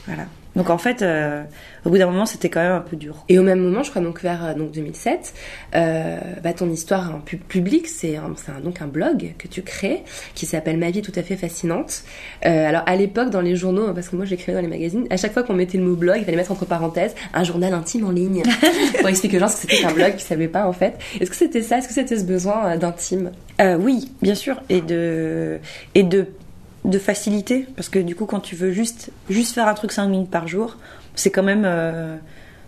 Voilà. Donc en fait, euh, au bout d'un moment, c'était quand même un peu dur. Et au même moment, je crois donc vers euh, donc 2007, euh, bah, ton histoire en pub public, c'est donc un blog que tu crées qui s'appelle Ma vie tout à fait fascinante. Euh, alors à l'époque dans les journaux, parce que moi j'écrivais dans les magazines, à chaque fois qu'on mettait le mot blog, il fallait mettre entre parenthèses un journal intime en ligne pour expliquer aux gens que c'était un blog qui savait pas en fait. Est-ce que c'était ça? Est-ce que c'était ce besoin euh, d'intime? Euh, oui, bien sûr, et de et de de facilité, parce que du coup, quand tu veux juste juste faire un truc 5 minutes par jour, c'est quand même euh,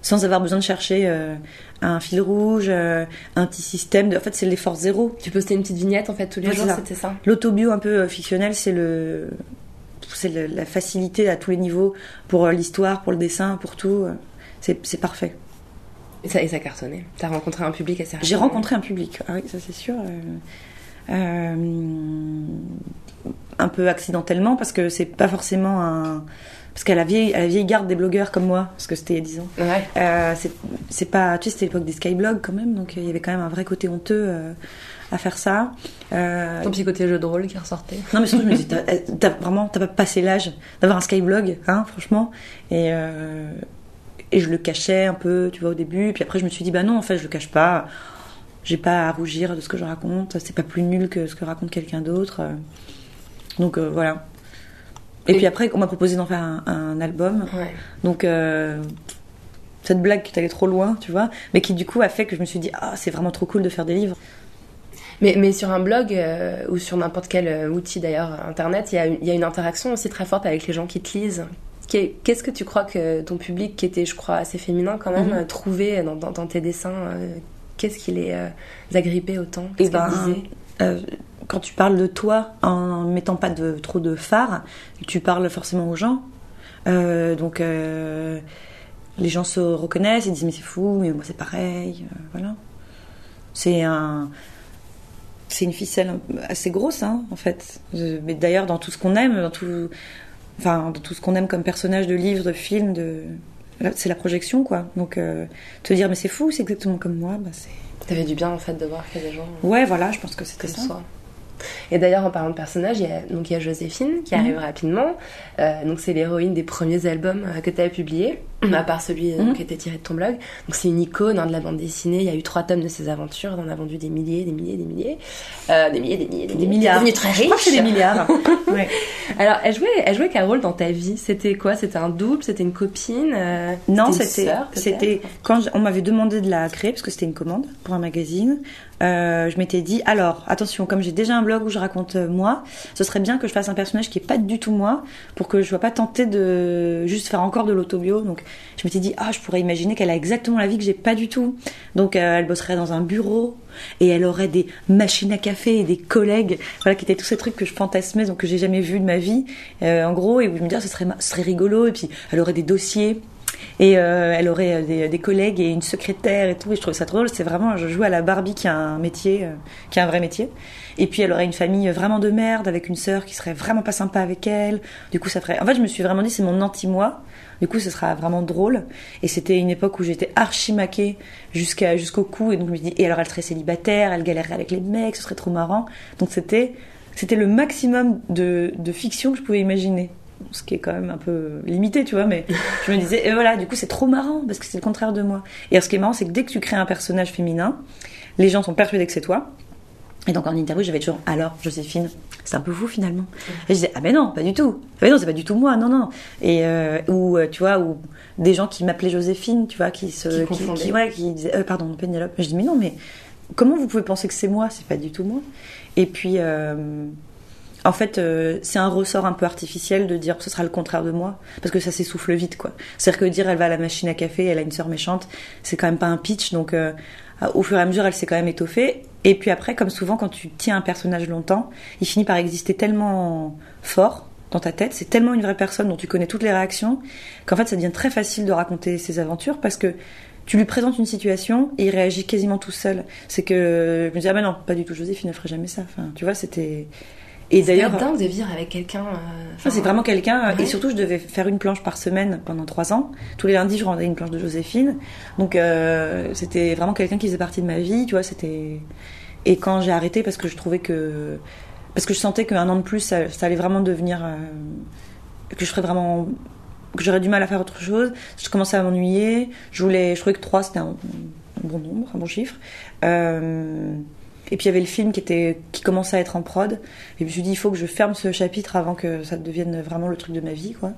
sans avoir besoin de chercher euh, un fil rouge, euh, un petit système. De... En fait, c'est l'effort zéro. Tu postais une petite vignette en fait tous les Ouais, jours, c'était ça L'autobio un peu fictionnel, c'est le c'est le- la facilité à tous les niveaux pour l'histoire, pour le dessin, pour tout. C'est parfait. et ça, et ça cartonnait. T'as rencontré un public assez J'ai rencontré un public, ah oui, ça c'est sûr. Un peu accidentellement, parce que c'est pas forcément un. Parce qu'à la vieille, à la vieille garde des blogueurs comme moi, parce que c'était il y a 10 ans, Ouais. euh, c'est- c'est pas. Tu sais, c'était l'époque des skyblogs quand même, donc euh, il y avait quand même un vrai côté honteux euh, à faire ça. Euh, Ton petit côté jeu de rôle qui ressortait. non mais surtout je me dis, t'as vraiment, t'as pas passé l'âge d'avoir un skyblog, hein, franchement. Et, et je le cachais un peu, tu vois, au début. Puis après je me suis dit, bah non, en fait je le cache pas. J'ai pas à rougir de ce que je raconte. C'est pas plus nul que ce que raconte quelqu'un d'autre. Donc euh, voilà. Et, Et- puis après on m'a proposé d'en faire un, un album. Ouais. Donc euh, cette blague qui est allée trop loin, tu vois, mais qui du coup a fait que je me suis dit, ah c'est vraiment trop cool de faire des livres. Mais, mais sur un blog euh, ou sur n'importe quel outil d'ailleurs, internet, il y, a une- il y a une interaction aussi très forte avec les gens qui te lisent. Qu'est- Qu'est-ce que tu crois que ton public, qui était, je crois, assez féminin quand même, Mhm. trouvait dans, dans- dans tes dessins euh, Qu'est-ce qui les agrippait autant? Qu'est-ce disaient euh, quand tu parles de toi en mettant pas de, trop de phare, tu parles forcément aux gens. Euh, donc euh, les gens se reconnaissent, ils disent mais c'est fou, mais moi c'est pareil, euh, voilà. C'est un, c'est une ficelle assez grosse, hein, en fait. Mais d'ailleurs dans tout ce qu'on aime, dans tout, enfin dans tout ce qu'on aime comme personnage de livre, de film, de, c'est la projection quoi. Donc te dire mais c'est fou, c'est exactement comme moi, bah c'est T'avais du bien en fait de voir que les gens Ouais, voilà, je pense que c'était ça. soi. Et d'ailleurs, en parlant de personnages, il y a, donc, il y a Joséphine qui arrive rapidement. Euh, donc, c'est l'héroïne des premiers albums euh, que tu as publiés, à part celui euh, qui était tiré de ton blog. Donc, c'est une icône hein, de la bande dessinée. Il y a eu trois tomes de ses aventures. On en a vendu des milliers, des milliers, des milliers. Euh, des milliers, des milliers, des, Des milliers. milliards. Devenue très Je crois que c'est riche. des milliards. ouais. Alors, elle jouait, elle jouait quel rôle dans ta vie? C'était quoi? C'était un double? C'était une copine? Euh, Non, c'était c'était quand on m'avait demandé de la créer parce que c'était une commande pour un magazine. euh, je m'étais dit alors attention comme j'ai déjà un blog où je raconte euh, moi, ce serait bien que je fasse un personnage qui est pas du tout moi pour que je sois pas tentée de juste faire encore de l'autobio. Donc je m'étais dit ah je pourrais imaginer qu'elle a exactement la vie que j'ai pas du tout. Donc euh, elle bosserait dans un bureau et elle aurait des machines à café et des collègues voilà qui étaient tous ces trucs que je fantasmais donc que j'ai jamais vu de ma vie euh, en gros et où je me disais ce serait ce serait rigolo et puis elle aurait des dossiers et euh, elle aurait des, collègues et une secrétaire et tout. Et je trouvais ça trop drôle. C'est vraiment, je joue à la Barbie qui a un métier, qui a un vrai métier. Et puis elle aurait une famille vraiment de merde avec une sœur qui serait vraiment pas sympa avec elle. Du coup, ça ferait. En fait, je me suis vraiment dit, c'est mon anti-moi. Du coup, ce sera vraiment drôle. Et c'était une époque où j'étais archi maquée jusqu'au cou. Et donc, je me dis, et alors elle serait célibataire, elle galérerait avec les mecs, ce serait trop marrant. Donc, c'était c'était le maximum de, fiction que je pouvais imaginer ce qui est quand même un peu limité, tu vois, mais je me disais, et voilà, du coup, c'est trop marrant parce que c'est le contraire de moi. Et ce qui est marrant, c'est que dès que tu crées un personnage féminin, les gens sont persuadés que c'est toi. Et donc, en interview, j'avais toujours, alors, Joséphine, c'est un peu vous finalement. Et je disais, ah, mais non, pas du tout. Ah, mais non, c'est pas du tout moi, non, non. Et, euh, ou, euh, tu vois, ou des gens qui m'appelaient Joséphine, tu vois, qui se. Qui confondaient. ouais, qui disaient, euh, pardon, Pénélope. Je dis, mais non, mais comment vous pouvez penser que c'est moi C'est pas du tout moi? Et puis, euh, en fait, euh, c'est un ressort un peu artificiel de dire ce sera le contraire de moi, parce que ça s'essouffle vite, quoi. C'est-à-dire que dire elle va à la machine à café, elle a une sœur méchante, c'est quand même pas un pitch, donc euh, au fur et à mesure, elle s'est quand même étoffée. Et puis après, comme souvent, quand tu tiens un personnage longtemps, il finit par exister tellement fort dans ta tête, c'est tellement une vraie personne dont tu connais toutes les réactions, qu'en fait, ça devient très facile de raconter ses aventures, parce que tu lui présentes une situation et il réagit quasiment tout seul. C'est que je me dis ah ben non, pas du tout. Joséphine ne ferait jamais ça. Enfin, tu vois, c'était. Et D'ailleurs, d'ailleurs, dingue de vivre avec quelqu'un. euh, c'est vraiment quelqu'un. Ouais. Et surtout, je devais faire une planche par semaine pendant trois ans. Tous les lundis, je rendais une planche de Joséphine. Donc, euh, c'était vraiment quelqu'un qui faisait partie de ma vie. Tu vois, c'était. Et quand j'ai arrêté, parce que je trouvais que. Parce que je sentais qu'un an de plus, ça, ça allait vraiment devenir. euh, que je ferais vraiment. que j'aurais du mal à faire autre chose. Je commençais à m'ennuyer. Je voulais. Je trouvais que trois, c'était un, un bon nombre, un bon chiffre. Euh, et puis il y avait le film qui était qui commençait à être en prod. Et je me suis dit il faut que je ferme ce chapitre avant que ça devienne vraiment le truc de ma vie quoi.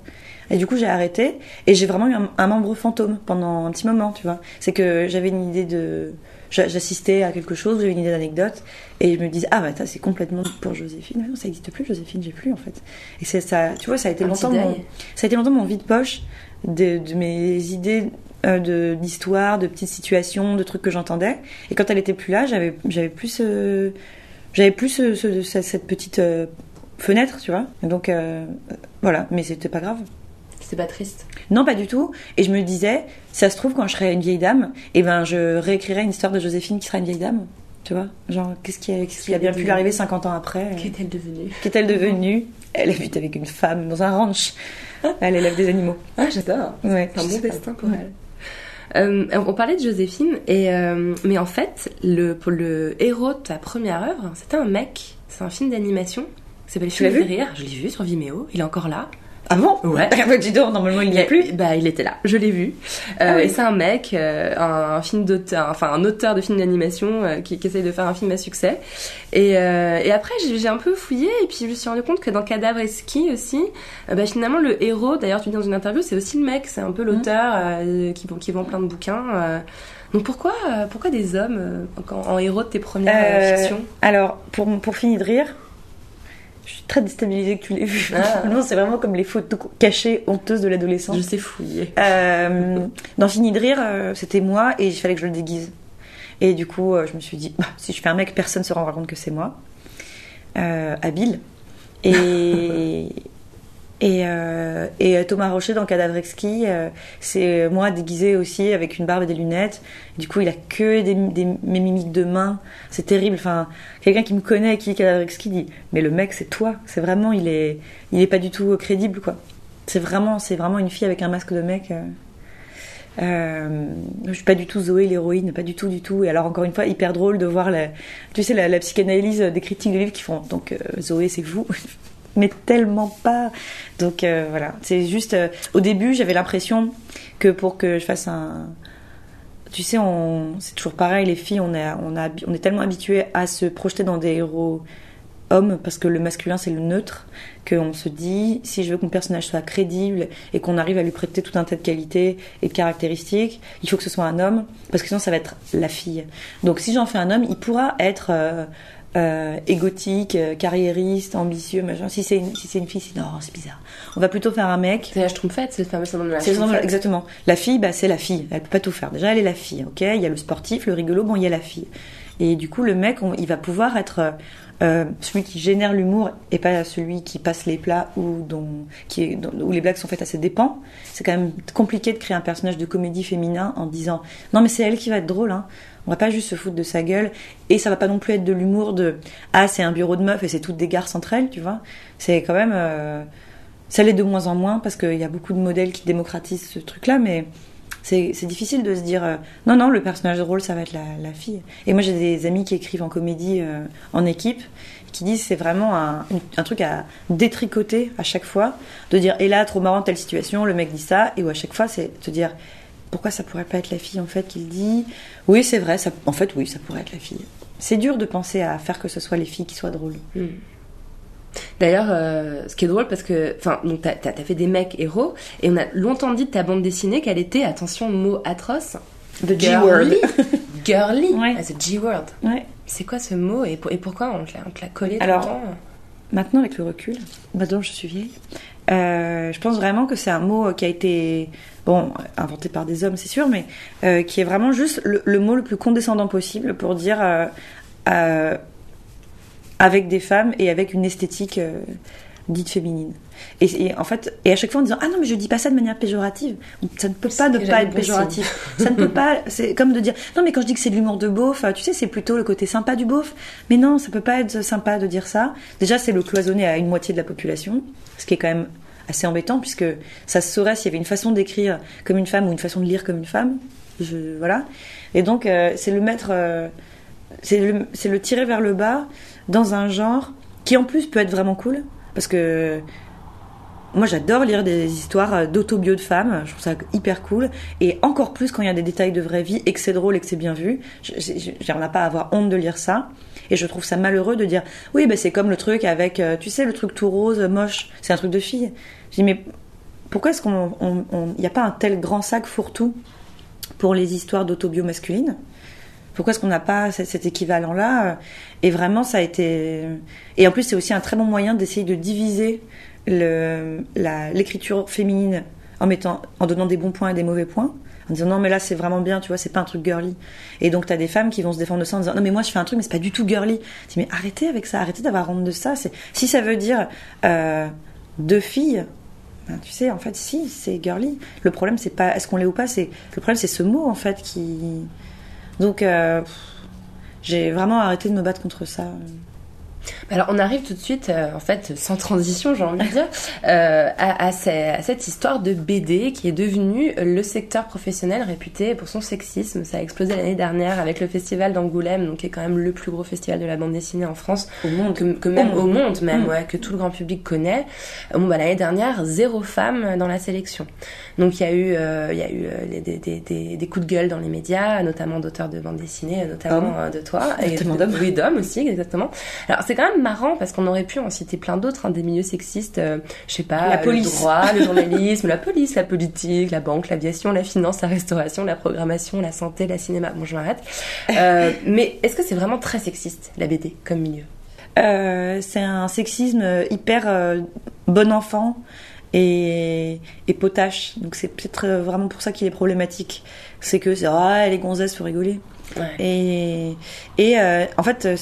Et du coup j'ai arrêté et j'ai vraiment eu un, un membre fantôme pendant un petit moment tu vois. C'est que j'avais une idée de j'a- j'assistais à quelque chose, j'avais une idée d'anecdote et je me disais ah bah ça c'est complètement pour Joséphine. Ah non, ça n'existe plus Joséphine, j'ai plus en fait. Et c'est ça tu vois ça a été Un longtemps mon, ça a été longtemps mon vide poche de, de mes idées euh, de d'histoire, de petites situations, de trucs que j'entendais. Et quand elle était plus là, j'avais plus j'avais plus ce- ce- ce- cette petite euh, fenêtre, tu vois. Et donc euh, voilà, mais c'était pas grave. C'est pas triste. Non, pas du tout. Et je me disais, ça se trouve quand je serai une vieille dame, et ben je réécrirai une histoire de Joséphine qui sera une vieille dame. Tu vois? Genre, qu'est-ce qui, a- qu'est-ce qui a bien pu lui arriver 50 ans après? Euh, Qu'est-elle devenue? Qu'est-elle devenue? Elle habite avec une femme dans un ranch. Elle élève des animaux. Ah, j'adore. Ouais, C'est un bon destin pour elle. Euh, on parlait de Joséphine, et, euh, mais en fait, le, héros de ta première œuvre, c'était un mec. C'est un film d'animation qui s'appelle Film de rire. Je l'ai vu sur Vimeo, il est encore là. Ah bon Ouais. Bah, dis donc, normalement il n'y a plus. Bah, il était là, je l'ai vu. Euh, Ah oui. Et c'est un mec, euh, un, un film d'auteur, enfin un auteur de film d'animation euh, qui, qui essaye de faire un film à succès. Et, euh, et après, j'ai un peu fouillé et puis je me suis rendu compte que dans Cadavre et Ski aussi, euh, bah, finalement le héros, d'ailleurs tu dis dans une interview, c'est aussi le mec, c'est un peu l'auteur euh, qui, qui vend plein de bouquins. euh. Donc pourquoi, pourquoi des hommes euh, en, en héros de tes premières fictions? Alors, pour, pour finir de rire, je suis très déstabilisée que tu l'aies vu. Ah. non, c'est vraiment comme les photos cachées, honteuses de l'adolescence. Je sais fouiller. Euh, dans Fini de rire, euh, c'était moi et il fallait que je le déguise. Et du coup, euh, je me suis dit, bah, si je fais un mec, personne ne se rendra compte que c'est moi. Euh, habile. Et, et, euh, et Thomas Rocher dans Cadavre Exquis, euh, c'est moi déguisé aussi avec une barbe et des lunettes. Du coup, il a que des, des- mes mimiques de main. C'est terrible. Enfin, quelqu'un qui me connaît qui est Cadavre Exquis dit, mais le mec, c'est toi. C'est vraiment, il est, il est pas du tout crédible, quoi. C'est vraiment, c'est vraiment une fille avec un masque de mec. euh. Euh, je suis pas du tout Zoé l'héroïne, pas du tout du tout. Et alors encore une fois, hyper drôle de voir la, tu sais la, psychanalyse des critiques de livres qui font donc euh, Zoé c'est vous, mais tellement pas. Donc euh, voilà, c'est juste euh, au début j'avais l'impression que pour que je fasse un tu sais, on, c'est toujours pareil, les filles, on, est, on, est tellement habitués à se projeter dans des héros hommes, parce que le masculin c'est le neutre, qu'on se dit, si je veux que mon personnage soit crédible et qu'on arrive à lui prêter tout un tas de qualités et de caractéristiques, il faut que ce soit un homme, parce que sinon ça va être la fille. Donc si j'en fais un homme, il pourra être euh, euh, égotique, euh, carriériste, ambitieux, machin. Si c'est une, si c'est une fille, c'est non, c'est bizarre. On va plutôt faire un mec. C'est la Schtroumpfette, c'est le fameux syndrome de la syndrome- exactement. La fille, bah, c'est la fille. Elle peut pas tout faire. Déjà, elle est la fille, ok? Il y a le sportif, le rigolo, bon, il y a la fille. Et du coup, le mec, on- il va pouvoir être euh, celui qui génère l'humour et pas celui qui passe les plats ou dont, qui où les blagues sont faites à ses dépens. C'est quand même compliqué de créer un personnage de comédie féminin en disant non, mais c'est elle qui va être drôle, hein. On va pas juste se foutre de sa gueule. Et ça va pas non plus être de l'humour de ah, c'est un bureau de meufs et c'est toutes des garces entre elles, tu vois. C'est quand même. euh, ça l'est de moins en moins parce qu'il y a beaucoup de modèles qui démocratisent ce truc-là, mais c'est difficile de se dire euh, non, non, le personnage drôle, ça va être la, fille. Et moi, j'ai des amis qui écrivent en comédie euh, en équipe qui disent c'est vraiment un, un truc à détricoter à chaque fois, de dire et là, trop marrant telle situation, le mec dit ça, et où à chaque fois, c'est te dire pourquoi ça pourrait pas être la fille en fait qui le dit Oui, c'est vrai, ça, en fait, oui, ça pourrait être la fille. C'est dur de penser à faire que ce soit les filles qui soient drôles. D'ailleurs, euh, ce qui est drôle parce que, enfin, donc t'as fait des mecs héros et on a longtemps dit de ta bande dessinée qu'elle était, attention, mot atroce, The girly. girly. Ouais. Ah, the G-word. Ouais. C'est quoi ce mot et, pour- et pourquoi on te l'a collé Alors, temps Maintenant, avec le recul, maintenant je suis vieille, euh, je pense vraiment que c'est un mot qui a été, bon, inventé par des hommes, c'est sûr, mais euh, qui est vraiment juste le, le mot le plus condescendant possible pour dire euh, euh, avec des femmes et avec une esthétique dite féminine. Et, et en fait, et à chaque fois en disant ah non mais je dis pas ça de manière péjorative. Ça ne peut pas ne pas être péjoratif. ça ne peut pas. C'est comme de dire non mais quand je dis que c'est de l'humour de beauf, tu sais c'est plutôt le côté sympa du beauf. Mais non, ça peut pas être sympa de dire ça. Déjà c'est le cloisonner à une moitié de la population, ce qui est quand même assez embêtant puisque ça se saurait s'il y avait une façon d'écrire comme une femme ou une façon de lire comme une femme. Je, voilà. Et donc euh, c'est le mettre, euh, c'est le, tirer vers le bas dans un genre qui en plus peut être vraiment cool parce que moi j'adore lire des histoires euh, d'autobio de femmes, je trouve ça hyper cool et encore plus quand il y a des détails de vraie vie et que c'est drôle et que c'est bien vu. Ai pas à avoir honte de lire ça et je trouve ça malheureux de dire oui ben c'est comme le truc avec euh, tu sais le truc tout rose moche, c'est un truc de fille. Je dis mais pourquoi est-ce qu'on n'y a pas un tel grand sac fourre-tout pour les histoires d'autobio masculines pourquoi est-ce qu'on n'a pas cet, équivalent-là? Et vraiment, ça a été. Et en plus, c'est aussi un très bon moyen d'essayer de diviser l'écriture féminine en mettant, en donnant des bons points et des mauvais points. En disant non mais là c'est vraiment bien tu vois c'est pas un truc girly. Et donc t'as des femmes qui vont se défendre de ça en disant non mais moi je fais un truc mais c'est pas du tout girly. Dis mais arrêtez avec ça arrêtez d'avoir honte de ça. Si ça veut dire euh, deux filles ben, tu sais en fait si c'est girly. Le problème c'est pas est-ce qu'on l'est ou pas c'est le problème c'est ce mot en fait qui donc, euh, j'ai vraiment arrêté de me battre contre ça. Alors on arrive tout de suite, euh, en fait, sans transition, j'ai envie de dire, euh, à, à ce- à cette histoire de BD qui est devenue le secteur professionnel réputé pour son sexisme. Ça a explosé l'année dernière avec le festival d'Angoulême, donc qui est quand même le plus gros festival de la bande dessinée en France, Au monde. que, que même Au au monde. même, Mm. ouais, que tout le grand public connaît. Euh, Bon, bah, l'année dernière, zéro femme dans la sélection. Donc il y a eu, euh, il y a eu euh, des, des, des, des coups de gueule dans les médias, notamment d'auteurs de bande dessinée, notamment euh, de toi, Notamment d'hommes. oui d'hommes aussi, exactement. Alors c'est quand même marrant parce qu'on aurait pu en citer plein d'autres, hein, des milieux sexistes, euh, je sais pas, La le police. droit, le journalisme, la police, la politique, la banque, l'aviation, la finance, la restauration, la programmation, la santé, la cinéma. Bon, je m'arrête. Euh, mais est-ce que c'est vraiment très sexiste la BD comme milieu? Euh, c'est un sexisme hyper euh, bon enfant et, et potache. Donc c'est peut-être euh, vraiment pour ça qu'il est problématique. C'est que c'est ah les gonzesses faut rigoler. Ouais. Et, et euh, en fait, euh,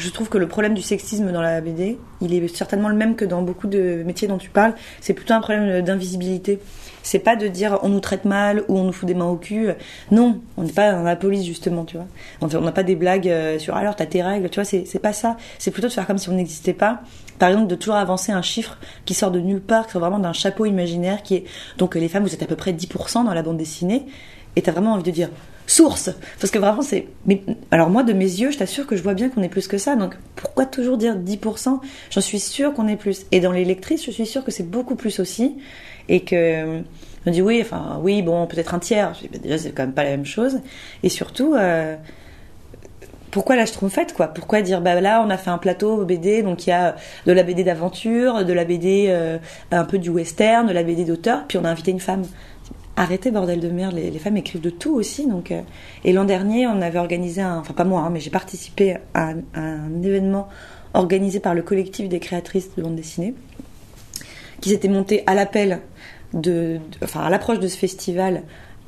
je trouve que le problème du sexisme dans la BD, il est certainement le même que dans beaucoup de métiers dont tu parles. C'est plutôt un problème d'invisibilité. c'est pas de dire on nous traite mal ou on nous fout des mains au cul. Non, on n'est pas dans la police justement, tu vois. On n'a pas des blagues euh, sur alors t'as tes règles, tu vois, c'est pas ça. C'est plutôt de faire comme si on n'existait pas. Par exemple, de toujours avancer un chiffre qui sort de nulle part, qui sort vraiment d'un chapeau imaginaire qui est donc euh, les femmes vous êtes à peu près 10% dans la bande dessinée et t'as vraiment envie de dire source. Parce que vraiment c'est mais alors moi de mes yeux je t'assure que je vois bien qu'on est plus que ça. Donc pourquoi toujours dire 10% j'en suis sûre qu'on est plus. Et dans les lectrices je suis sûre que c'est beaucoup plus aussi. Et que on dit oui enfin oui bon peut-être un tiers. Je dis, bah, déjà c'est quand même pas la même chose. Et surtout euh, pourquoi la schtroumpfette quoi? Pourquoi dire bah là on a fait un plateau BD donc il y a de la BD d'aventure, de la BD euh, un peu du western, de la BD d'auteur, puis on a invité une femme. Arrêtez bordel de merde, les, femmes écrivent de tout aussi donc. euh, Et l'an dernier on avait organisé un, enfin pas moi hein, mais j'ai participé à un, événement organisé par le collectif des créatrices de bande dessinée qui s'était monté à l'appel de, de- enfin à l'approche de ce festival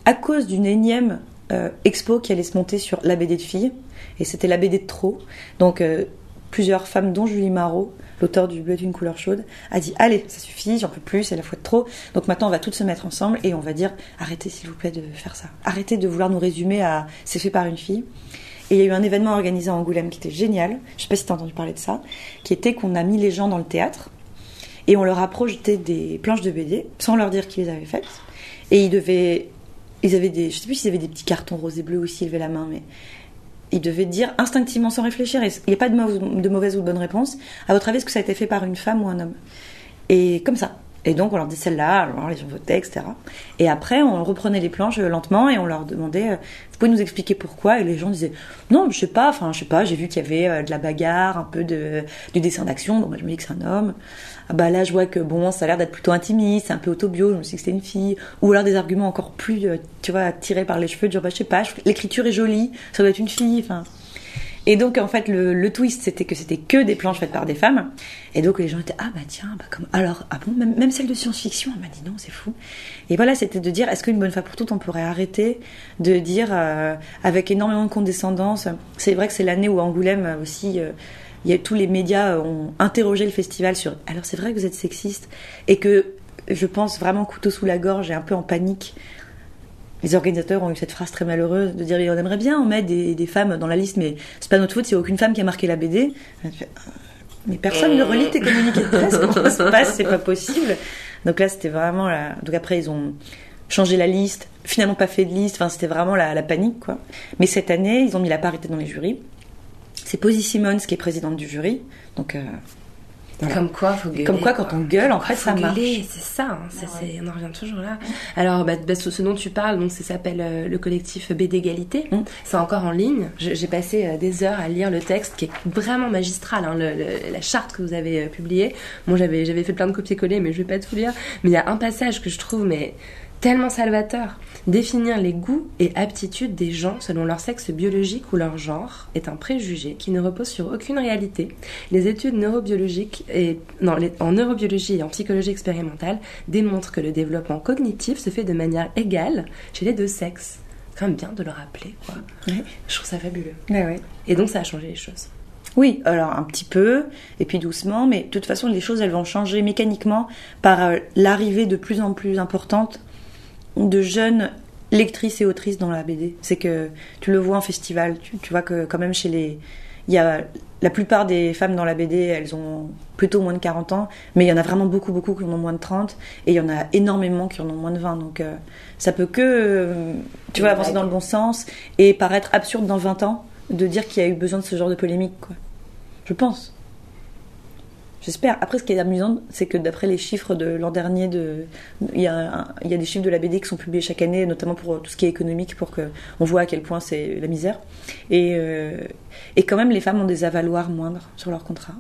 à cause d'une énième euh, expo qui allait se monter sur la BD de filles et c'était la BD de trop donc euh, plusieurs femmes dont Julie Marot l'auteur du Bleu d'une couleur chaude a dit allez ça suffit j'en peux plus c'est la fois de trop. Donc maintenant on va toutes se mettre ensemble et on va dire arrêtez s'il vous plaît de faire ça. Arrêtez de vouloir nous résumer à c'est fait par une fille. Et il y a eu un événement organisé à Angoulême qui était génial. Je sais pas si t'as entendu parler de ça. Qui était qu'on a mis les gens dans le théâtre et on leur a projeté des planches de BD sans leur dire qui les avait faites. Et ils devaient, ils avaient des, je sais plus s'ils avaient des petits cartons roses et bleus ou s'ils levaient la main, mais ils devaient dire instinctivement sans réfléchir. Il n'y a pas de, mauvaise- ou de bonne réponse. À votre avis, est-ce que ça a été fait par une femme ou un homme? Et comme ça. Et donc on leur dit celle-là, les gens votaient, etc. Et après on reprenait les planches euh, lentement et on leur demandait, euh, vous pouvez nous expliquer pourquoi? Et les gens disaient, non, je sais pas, enfin je sais pas, j'ai vu qu'il y avait euh, de la bagarre, un peu de du dessin d'action, donc moi je me dis que c'est un homme. Ah bah là je vois que bon, ça a l'air d'être plutôt intimiste, un peu autobio, je me suis dit que c'était une fille. Ou alors des arguments encore plus, euh, tu vois, tirés par les cheveux, de dire bah je sais pas, l'écriture est jolie, ça doit être une fille, enfin. Et donc en fait le, twist c'était que c'était que des planches faites par des femmes. Et donc les gens étaient ah bah tiens bah comme alors ah bon même, même celle de science-fiction elle m'a dit non c'est fou. Et voilà c'était de dire est-ce qu'une bonne fois pour toutes on pourrait arrêter de dire euh, avec énormément de condescendance. C'est vrai que c'est l'année où Angoulême euh, aussi y a tous les médias ont interrogé le festival sur alors c'est vrai que vous êtes sexiste? Et que je pense vraiment couteau sous la gorge et un peu en panique les organisateurs ont eu cette phrase très malheureuse de dire on aimerait bien en mettre des, des femmes dans la liste, mais c'est pas notre faute, il n'y a aucune femme qui a marqué la BD. Euh, Mais personne ne relit tes communiqués de presse, comment se passe, c'est pas possible. Donc là, c'était vraiment la... Donc après, ils ont changé la liste, finalement pas fait de liste, enfin c'était vraiment la, la panique, quoi. Mais cette année, ils ont mis la parité dans les jurys. C'est Posy Simmons qui est présidente du jury, donc... euh, voilà. Comme quoi, faut gueuler. Comme quoi, quand on gueule, en fait, Faut ça marche. C'est ça, hein, c'est- on en revient toujours là. Alors, bah, bah, ce, dont tu parles, donc, ça s'appelle euh, le collectif BD Égalité. Mm. C'est encore en ligne. J'ai passé euh, des heures à lire le texte qui est vraiment magistral, hein, le- le- la charte que vous avez euh, publiée. Moi, j'avais j'avais fait plein de copier-coller, mais je vais pas tout lire. Mais il y a un passage que je trouve mais tellement salvateur. Définir les goûts et aptitudes des gens selon leur sexe biologique ou leur genre est un préjugé qui ne repose sur aucune réalité. Les études neurobiologiques et non, les- en neurobiologie et en psychologie expérimentale démontrent que le développement cognitif se fait de manière égale chez les deux sexes. C'est quand même bien de le rappeler, quoi. Ouais. Je trouve ça fabuleux. Ouais, ouais. Et donc ça a changé les choses. Oui, alors un petit peu, et puis doucement, mais de toute façon, les choses, elles vont changer mécaniquement par euh, l'arrivée de plus en plus importante de jeunes lectrices et autrices dans la BD. C'est que tu le vois en festival, tu, tu vois que quand même chez les... Il y a la plupart des femmes dans la BD, elles ont plutôt moins de 40 ans, mais il y en a vraiment beaucoup, beaucoup qui en ont moins de 30, et il y en a énormément qui en ont moins de 20. Donc euh, ça peut que, tu vois, avancer dans le bon sens et paraître absurde dans 20 ans de dire qu'il y a eu besoin de ce genre de polémique, quoi. Je pense. J'espère. Après, ce qui est amusant, c'est que d'après les chiffres de l'an dernier, de... il, y a un- il y a des chiffres de la BD qui sont publiés chaque année, notamment pour tout ce qui est économique, pour que on voit à quel point c'est la misère. Et, euh, et quand même, les femmes ont des avaloirs moindres sur leur contrat.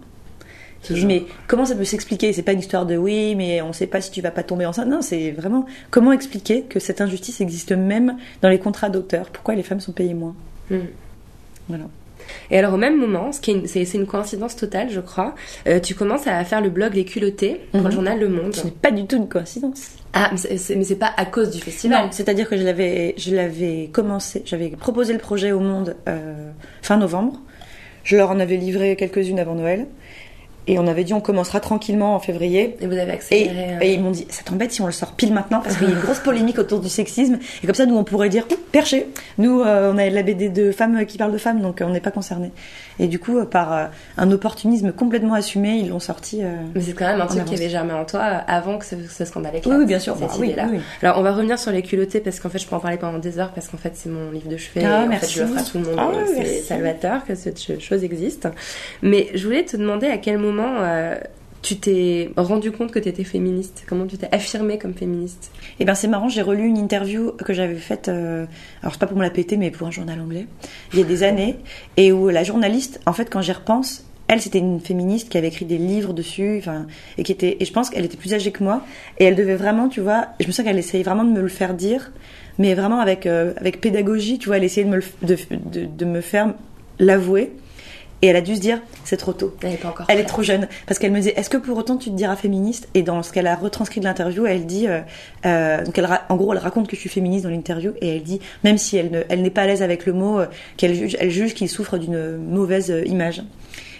Je dis, mais comment ça peut s'expliquer? C'est pas une histoire de oui, mais on sait pas si tu vas pas tomber enceinte. Non, c'est vraiment comment expliquer que cette injustice existe même dans les contrats d'auteur? Pourquoi les femmes sont payées moins? Mm. Voilà. Et alors au même moment, ce qui est une- c'est une coïncidence totale, je crois, euh, tu commences à faire le blog Les Culottés pour Mhm. le journal Le Monde. Ce n'est pas du tout une coïncidence. Ah, mais c'est- c'est mais c'est pas à cause du festival. Non, c'est-à-dire que je l'avais, je l'avais commencé, j'avais proposé le projet au Monde euh, fin novembre. Je leur en avais livré quelques-unes avant Noël. Et on avait dit on commencera tranquillement en février. Et vous avez accéléré. euh, et ils m'ont dit, ça t'embête si on le sort pile maintenant parce qu'il y a une grosse polémique autour du sexisme et comme ça nous on pourrait dire perché. Nous euh, on a la BD de femmes qui parlent de femmes donc euh, on n'est pas concernés. Et du coup par euh, un opportunisme complètement assumé ils l'ont sorti. euh, Mais c'est quand même un en truc qui avait germé en toi avant que ce, ce scandale éclate. Oui, oui, bien sûr. Cette Bah oui, oui. Alors, on va revenir sur les culottés parce qu'en fait, je peux en parler pendant des heures parce qu'en fait, c'est mon livre de chevet. Ah, et en merci. fait, je l'offre à tout le monde. Ah, c'est salvateur que cette ch- chose existe. Mais je voulais te demander à quel moment euh, tu t'es rendu compte que tu étais féministe? Comment tu t'es affirmée comme féministe? Et ben c'est marrant, j'ai relu une interview que j'avais faite, euh, alors c'est pas pour me la péter, mais pour un journal anglais, il y a des années, et où la journaliste, en fait, quand j'y repense, elle c'était une féministe qui avait écrit des livres dessus, enfin, et qui était, et je pense qu'elle était plus âgée que moi, et elle devait vraiment, tu vois, je me sens qu'elle essayait vraiment de me le faire dire, mais vraiment avec euh, avec pédagogie, tu vois, elle essayait de me le, de, de, de me faire l'avouer, et elle a dû se dire c'est trop tôt. Elle est pas encore Elle est trop jeune. Parce qu'elle me disait, est-ce que pour autant tu te diras féministe? Et dans ce qu'elle a retranscrit de l'interview, elle dit, euh, euh, donc elle, en gros, elle raconte que je suis féministe dans l'interview et elle dit, même si elle ne, elle n'est pas à l'aise avec le mot, euh, qu'elle juge, elle juge qu'il souffre d'une mauvaise image.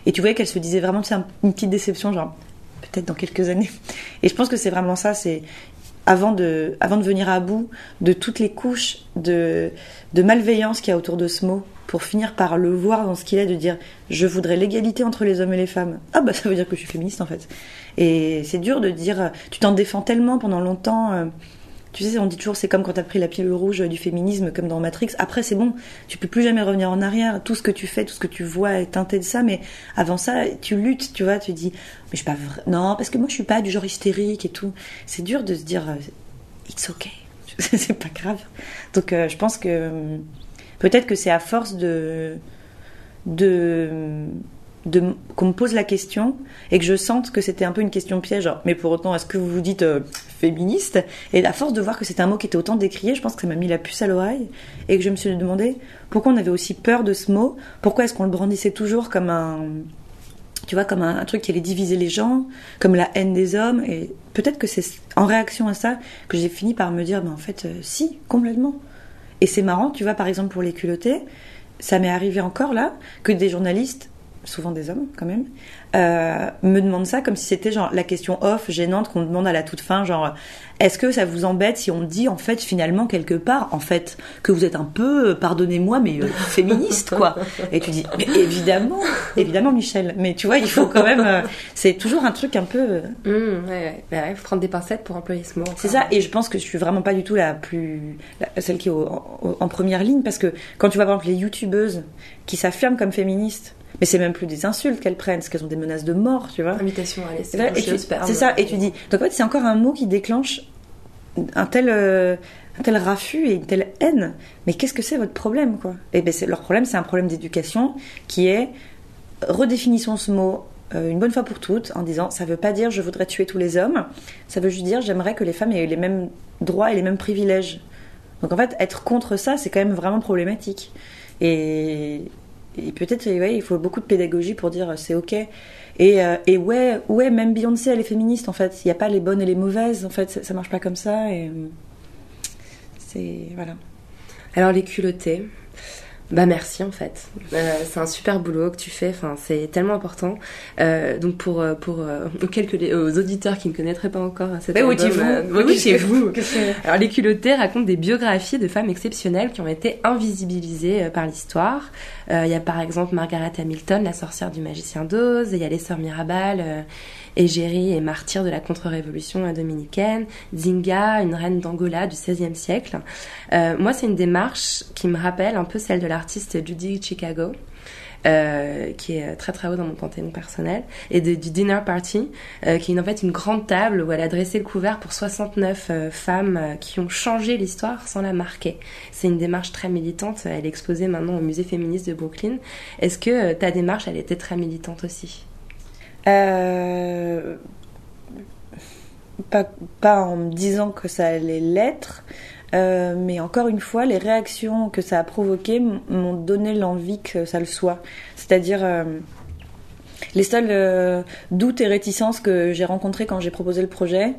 Et tu voyais qu'elle se disait vraiment, c'est une petite déception, genre peut-être dans quelques années. Et je pense que c'est vraiment ça, c'est avant de, avant de venir à bout de toutes les couches de, de malveillance qu'il y a autour de ce mot, pour finir par le voir dans ce qu'il est, de dire je voudrais l'égalité entre les hommes et les femmes. Ah bah ça veut dire que je suis féministe en fait. Et c'est dur de dire, euh, tu t'en défends tellement pendant longtemps. euh, tu sais, on dit toujours, c'est comme quand t'as pris la pilule rouge du féminisme, comme dans Matrix. Après, c'est bon, tu peux plus jamais revenir en arrière. Tout ce que tu fais, tout ce que tu vois est teinté de ça. Mais avant ça, tu luttes, tu vois, tu dis, mais je suis pas vrai. Non, parce que moi, je suis pas du genre hystérique et tout. C'est dur de se dire, euh, it's okay. c'est pas grave. Donc, je pense que euh, peut-être que c'est à force de de de qu'on me pose la question et que je sente que c'était un peu une question piège. Mais pour autant est-ce que vous vous dites euh, féministe? Et à force de voir que c'était un mot qui était autant décrié je pense que ça m'a mis la puce à l'oreille et que je me suis demandé pourquoi on avait aussi peur de ce mot? Pourquoi est-ce qu'on le brandissait toujours comme un tu vois comme un, truc qui allait diviser les gens comme la haine des hommes? Et peut-être que c'est en réaction à ça que j'ai fini par me dire mais en fait euh, si complètement et c'est marrant tu vois par exemple pour les culottés ça m'est arrivé encore là que des journalistes souvent des hommes quand même, euh, me demandent ça comme si c'était genre la question off gênante qu'on demande à la toute fin, genre est-ce que ça vous embête si on dit en fait finalement quelque part en fait que vous êtes un peu, euh, pardonnez-moi mais euh, féministe quoi Et tu dis mais évidemment, évidemment Michel, mais tu vois il faut quand même, euh, c'est toujours un truc un peu Hum, ouais, ouais. Bah ouais, faut prendre des pincettes pour employer ce mot. c'est ça, et je pense que je suis vraiment pas du tout la plus. la- celle qui est au- en, en première ligne, parce que quand tu vois par exemple les youtubeuses qui s'affirment comme féministes, mais c'est même plus des insultes qu'elles prennent, parce qu'elles ont des menaces de mort, tu vois. Invitation à laisser. C'est ça, et tu dis. Donc en fait, c'est encore un mot qui déclenche un tel, euh, un tel raffut et une telle haine. Mais qu'est-ce que c'est votre problème, quoi? Et ben, c'est leur problème, c'est un problème d'éducation qui est redéfinissons ce mot euh, une bonne fois pour toutes en disant ça veut pas dire je voudrais tuer tous les hommes, ça veut juste dire j'aimerais que les femmes aient les mêmes droits et les mêmes privilèges. Donc en fait, être contre ça, c'est quand même vraiment problématique. Et, et peut-être ouais, il faut beaucoup de pédagogie pour dire c'est ok. Et, euh, et ouais, ouais, même Beyoncé, elle est féministe en fait. Il n'y a pas les bonnes et les mauvaises. En fait, ça, ça marche pas comme ça. Et euh, c'est voilà. Alors les culottés, bah merci en fait. Euh, c'est un super boulot que tu fais. Enfin, c'est tellement important. Euh, donc pour euh, pour euh, quelques les- aux auditeurs qui ne connaîtraient pas encore cet Mais où album, étiez-vous euh, Oui, oui, chez vous. Alors les culottés racontent des biographies de femmes exceptionnelles qui ont été invisibilisées euh, par l'histoire. Euh, Il y a par exemple Margaret Hamilton, la sorcière du magicien d'Oz. et Il y a les sœurs Mirabal, égérie et martyr de la contre-révolution dominicaine. Zinga, une reine d'Angola du XVIe siècle. Euh, moi, c'est une démarche qui me rappelle un peu celle de l'artiste Judy Chicago. euh, qui est très très haut dans mon panthéon personnel, et de- du Dinner Party, euh, qui est en fait une grande table où elle a dressé le couvert pour 69 euh, femmes euh, qui ont changé l'histoire sans la marquer. C'est une démarche très militante, elle est exposée maintenant au musée féministe de Brooklyn. Est-ce que euh, ta démarche, elle était très militante aussi? Euh, pas, pas en me disant que ça allait l'être, euh, mais encore une fois, les réactions que ça a provoquées m'ont donné l'envie que ça le soit. C'est-à-dire, euh, les seuls doutes et réticences que j'ai rencontrés quand j'ai proposé le projet,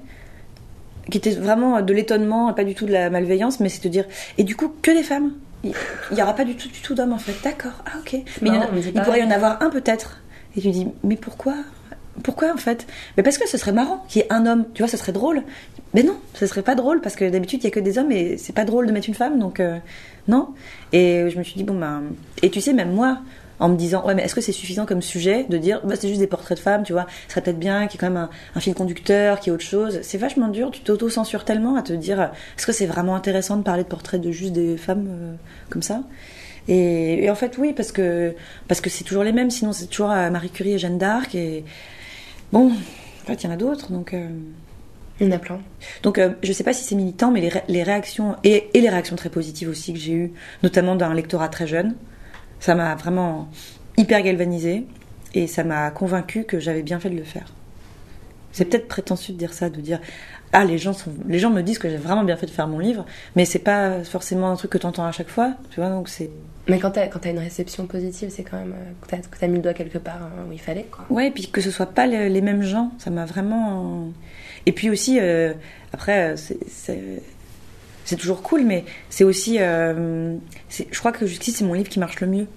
qui étaient vraiment de l'étonnement et pas du tout de la malveillance, mais c'est de dire, et du coup, que des femmes? Il n'y aura pas du tout, du tout d'hommes en fait. D'accord, ah ok. Mais il, a- il pourrait y en avoir un peut-être. Et tu dis, mais pourquoi? Pourquoi en fait? Mais parce que ce serait marrant qu'il y ait un homme, tu vois, ce serait drôle. Mais non, ce serait pas drôle parce que d'habitude il y a que des hommes et c'est pas drôle de mettre une femme, donc euh, non. Et je me suis dit bon ben, et tu sais même moi, en me disant ouais mais est-ce que c'est suffisant comme sujet de dire bah c'est juste des portraits de femmes, tu vois, ce serait peut-être bien qu'il y ait quand même un, fil conducteur, qu'il y ait autre chose. C'est vachement dur, tu t'auto-censures tellement à te dire est-ce que c'est vraiment intéressant de parler de portraits de juste des femmes euh, comme ça? Et, et en fait oui parce que parce que c'est toujours les mêmes, sinon c'est toujours euh, Marie Curie et Jeanne d'Arc et Bon, en fait, il y en a d'autres, donc. euh, Il y en a plein. Donc, euh, je sais pas si c'est militant, mais les, ré- les réactions et, et les réactions très positives aussi que j'ai eues, notamment d'un lectorat très jeune, ça m'a vraiment hyper galvanisée et ça m'a convaincu que j'avais bien fait de le faire. C'est peut-être prétentieux de dire ça, de dire ah les gens sont, les gens me disent que j'ai vraiment bien fait de faire mon livre, mais c'est pas forcément un truc que t'entends à chaque fois, tu vois, donc c'est Mais quand t'as, quand t'as une réception positive, c'est quand même euh, que t'as, que t'as mis le doigt quelque part hein, où il fallait, quoi. Ouais, et puis que ce soit pas le- les mêmes gens, ça m'a vraiment. Et puis aussi, euh, après, euh, c'est- c'est c'est toujours cool, mais c'est aussi. euh, c'est- je crois que jusqu'ici, c'est mon livre qui marche le mieux.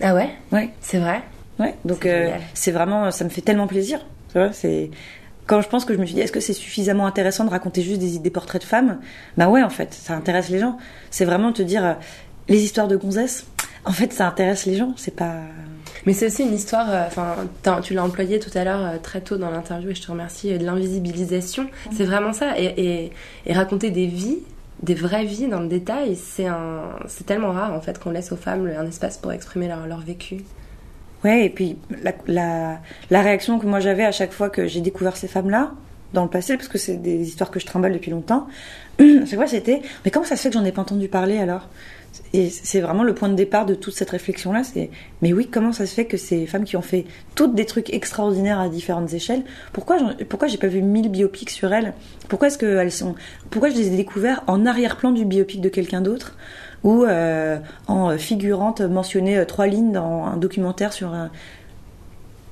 Ah ouais? Ouais, C'est vrai? Ouais. Donc, euh, c'est vraiment. Ça me fait tellement plaisir. Tu vois, c'est. Quand je pense que je me suis dit, est-ce que c'est suffisamment intéressant de raconter juste des, des portraits de femmes? Bah ouais, en fait, ça intéresse les gens. C'est vraiment te dire, euh, les histoires de gonzesses, en fait, ça intéresse les gens. C'est pas. Mais c'est aussi une histoire, euh, enfin, tu l'as employé tout à l'heure euh, très tôt dans l'interview et je te remercie, euh, de l'invisibilisation. C'est vraiment ça. Et, et, et raconter des vies, des vraies vies dans le détail, c'est tellement rare en fait qu'on laisse aux femmes un espace pour exprimer leur, leur vécu. Ouais, et puis la, la, réaction que moi j'avais à chaque fois que j'ai découvert ces femmes-là, dans le passé, parce que c'est des histoires que je trimballe depuis longtemps, à chaque fois c'était Mais comment ça se fait que j'en ai pas entendu parler alors? Et c'est vraiment le point de départ de toute cette réflexion-là c'est Mais oui, comment ça se fait que ces femmes qui ont fait toutes des trucs extraordinaires à différentes échelles, pourquoi, pourquoi j'ai pas vu mille biopics sur elles? Pourquoi est-ce qu'elles sont. Pourquoi je les ai découvertes en arrière-plan du biopic de quelqu'un d'autre? Ou euh, en figurante mentionner euh, trois lignes dans un documentaire sur un,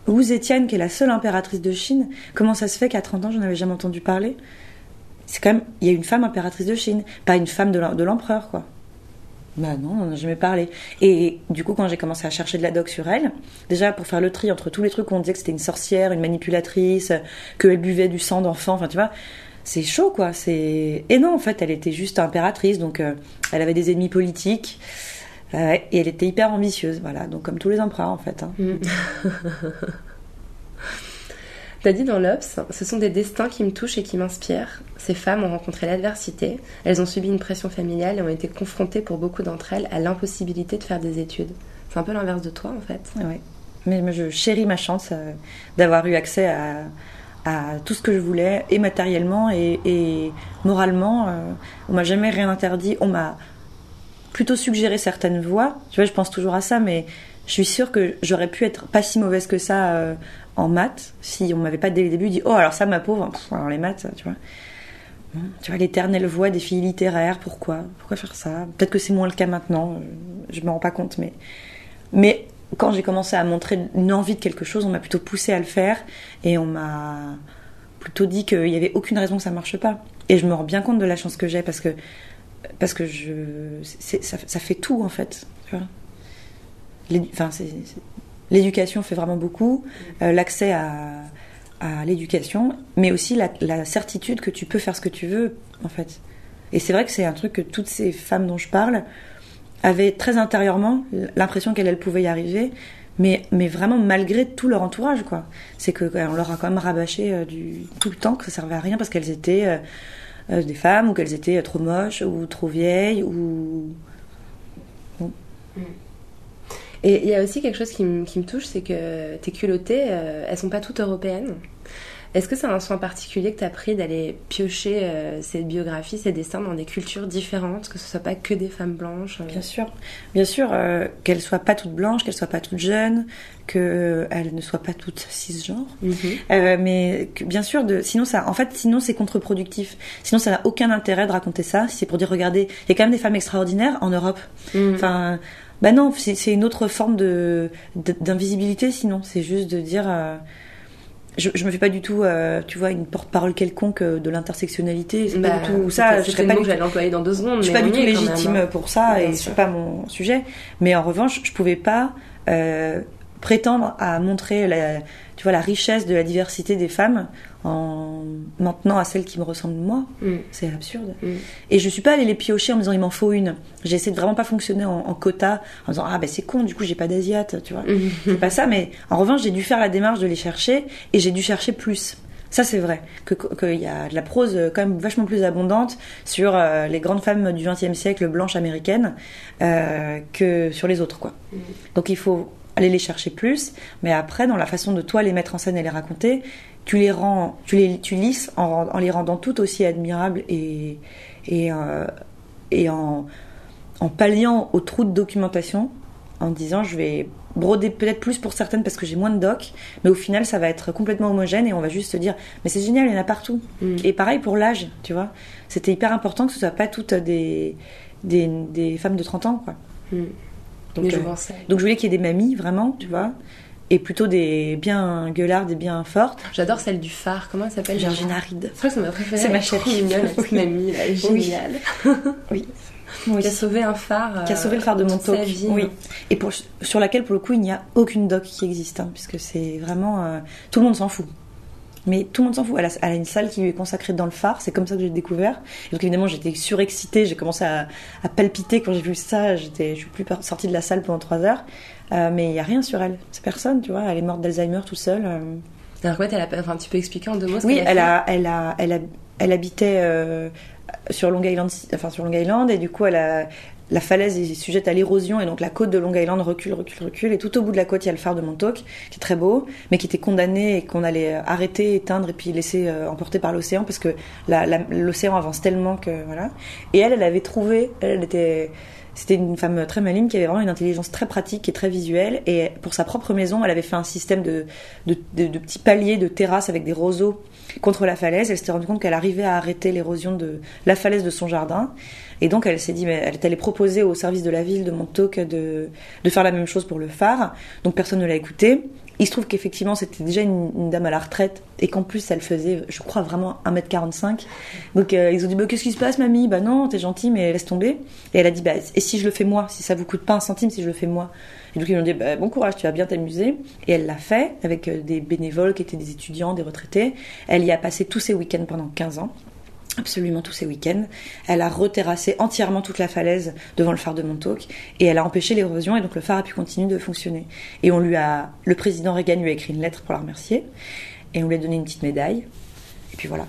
Wu Zetian, qui est la seule impératrice de Chine, comment ça se fait qu'à 30 ans, j'en avais jamais entendu parler? C'est quand même, il y a une femme impératrice de Chine, pas une femme de l'empereur, quoi. Bah non, on n'en a jamais parlé. Et du coup, quand j'ai commencé à chercher de la doc sur elle, déjà pour faire le tri entre tous les trucs où on disait que c'était une sorcière, une manipulatrice, qu'elle buvait du sang d'enfant, enfin tu vois, c'est chaud quoi. C'est et non, en fait, elle était juste impératrice, donc euh, elle avait des ennemis politiques. euh, et elle était hyper ambitieuse, voilà. Donc comme tous les empereurs en fait. hein. T'as dit dans l'Obs, ce sont des destins qui me touchent et qui m'inspirent. Ces femmes ont rencontré l'adversité, elles ont subi une pression familiale et ont été confrontées pour beaucoup d'entre elles à l'impossibilité de faire des études. C'est un peu l'inverse de toi en fait. Ouais. Mais je chéris ma chance euh, d'avoir eu accès à, tout ce que je voulais, et matériellement et, moralement. euh, on m'a jamais rien interdit. On m'a plutôt suggéré certaines voies. Tu vois, je pense toujours à ça, mais je suis sûre que j'aurais pu être pas si mauvaise que ça euh, en maths si on m'avait pas dès le début dit oh alors ça ma pauvre, alors les maths, tu vois. Tu vois, l'éternelle voix des filles littéraires, pourquoi? Pourquoi faire ça? Peut-être que c'est moins le cas maintenant, euh, je me rends pas compte, mais mais quand j'ai commencé à montrer une envie de quelque chose, on m'a plutôt poussé à le faire et on m'a plutôt dit qu'il n'y avait aucune raison que ça marche pas. Et je me rends bien compte de la chance que j'ai parce que parce que ça, fait tout en fait. l'éducation fait vraiment beaucoup, euh, l'accès à, l'éducation, mais aussi la certitude que tu peux faire ce que tu veux en fait. Et c'est vrai que c'est un truc que toutes ces femmes dont je parle avaient très intérieurement l'impression qu'elles elles pouvaient y arriver, mais, mais vraiment malgré tout leur entourage, quoi. C'est que on leur a quand même rabâché euh, du, tout le temps que ça servait à rien parce qu'elles étaient euh, euh, des femmes ou qu'elles étaient trop moches ou trop vieilles ou Et il y a aussi quelque chose qui, me- qui me touche, c'est que tes culottées, euh, elles sont pas toutes européennes. Est-ce que c'est un soin particulier que tu as pris d'aller piocher euh, ces biographies, ces destins dans des cultures différentes, que ce soit pas que des femmes blanches euh, Bien sûr, bien sûr, euh, qu'elles soient pas toutes blanches, qu'elles soient pas toutes jeunes, qu'elles ne soient pas toutes cisgenres. mhm. Euh, mais que, bien sûr, de, sinon ça, en fait, sinon c'est contre-productif. Sinon, ça n'a aucun intérêt de raconter ça. Si c'est pour dire, regardez, il y a quand même des femmes extraordinaires en Europe. Mhm. Enfin, bah non, c'est une autre forme de de- d'invisibilité. Sinon, c'est juste de dire. euh, je, je me fais pas du tout, euh, tu vois, une porte-parole quelconque euh, de l'intersectionnalité. C'est Bah, pas du tout ça. Je serais pas que j'allais employer dans deux secondes. je suis pas du tout légitime hein. pour ça Bien et c'est pas mon sujet. Mais en revanche, je pouvais pas euh, prétendre à montrer la, tu vois, la richesse de la diversité des femmes en maintenant à celles qui me ressemblent moi. Mm. C'est absurde. Mm. Et je suis pas allée les piocher en me disant il m'en faut une. J'ai essayé de vraiment pas fonctionner en, en quota en disant ah ben c'est con du coup j'ai pas d'asiate, tu vois. Mm. C'est pas ça, mais en revanche j'ai dû faire la démarche de les chercher et j'ai dû chercher plus. Ça c'est vrai que qu'il y a de la prose euh, quand même vachement plus abondante sur euh, les grandes femmes du XXe siècle blanches américaines euh, que sur les autres quoi. Donc il faut aller les chercher plus, mais après dans la façon de toi les mettre en scène et les raconter, tu les rends, tu les tu lisses en, en les rendant toutes aussi admirables et et euh, et en en palliant aux trous de documentation, en disant je vais broder peut-être plus pour certaines parce que j'ai moins de doc, mais au final ça va être complètement homogène et on va juste se dire mais c'est génial, il y en a partout. Mm. Et pareil pour l'âge, tu vois. C'était hyper important que ce soit pas toutes des, des, des femmes de 30 ans, quoi. Mm. Donc, Mais je euh, donc je voulais qu'il y ait des mamies, vraiment, tu vois, et plutôt des bien gueulardes et bien fortes. J'adore celle du phare. Comment elle s'appelle Virginia Reed. C'est ma préférée. C'est ma chérie. mignonne, petite mamie, là, elle est Oui. géniale. Oui. Qui a sauvé un phare. Qui a euh, sauvé le phare de toute Montauk. Oui. Et pour, sur laquelle, pour le coup, il n'y a aucune doc qui existe, hein, puisque c'est vraiment. euh, tout le monde s'en fout. Mais tout le monde s'en fout. Elle a, elle a une salle qui lui est consacrée dans le phare, c'est comme ça que j'ai découvert. Et donc évidemment, j'étais surexcitée, j'ai commencé à, à palpiter quand j'ai vu ça. J'étais, je suis plus sortie de la salle pendant trois heures. Euh, mais il n'y a rien sur elle. C'est personne, tu vois. Elle est morte d'Alzheimer tout seule. euh. Alors quoi, elle a... enfin, tu peux expliquer en deux mots ce Oui, qu'elle a elle fait a, elle a, elle a, elle habitait euh, sur Long Island, enfin sur Long Island, et du coup, elle a, la falaise est sujette à l'érosion, et donc la côte de Long Island recule, recule, recule, et tout au bout de la côte, il y a le phare de Montauk, qui est très beau, mais qui était condamné et qu'on allait arrêter, éteindre, et puis laisser euh, emporter par l'océan, parce que l'océan avance tellement que voilà. Et elle, elle avait trouvé, elle était c'était une femme très maligne qui avait vraiment une intelligence très pratique et très visuelle. Et pour sa propre maison, elle avait fait un système de, de, petits paliers de terrasses avec des roseaux contre la falaise. Elle s'était rendue compte qu'elle arrivait à arrêter l'érosion de la falaise de son jardin. Et donc elle s'est dit, mais elle est allée proposer au service de la ville de Montauk de, de faire la même chose pour le phare. Donc personne ne l'a écouté. Il se trouve qu'effectivement c'était déjà une, dame à la retraite et qu'en plus elle faisait, je crois vraiment 1m45. Donc euh, ils ont dit, bah, qu'est-ce qui se passe mamie? Bah non, t'es gentille mais laisse tomber. Et elle a dit, bah et si je le fais moi? Si ça vous coûte pas un centime si je le fais moi? Et donc ils lui ont dit, bah, bon courage, tu vas bien t'amuser. Et elle l'a fait avec euh, des bénévoles qui étaient des étudiants, des retraités. Elle y a passé tous ses week-ends pendant 15 ans absolument tous ses week-ends. Elle a reterrassé entièrement toute la falaise devant le phare de Montauk et elle a empêché l'érosion et donc le phare a pu continuer de fonctionner. Et on lui a, le président Reagan lui a écrit une lettre pour la remercier et on lui a donné une petite médaille. Et puis voilà.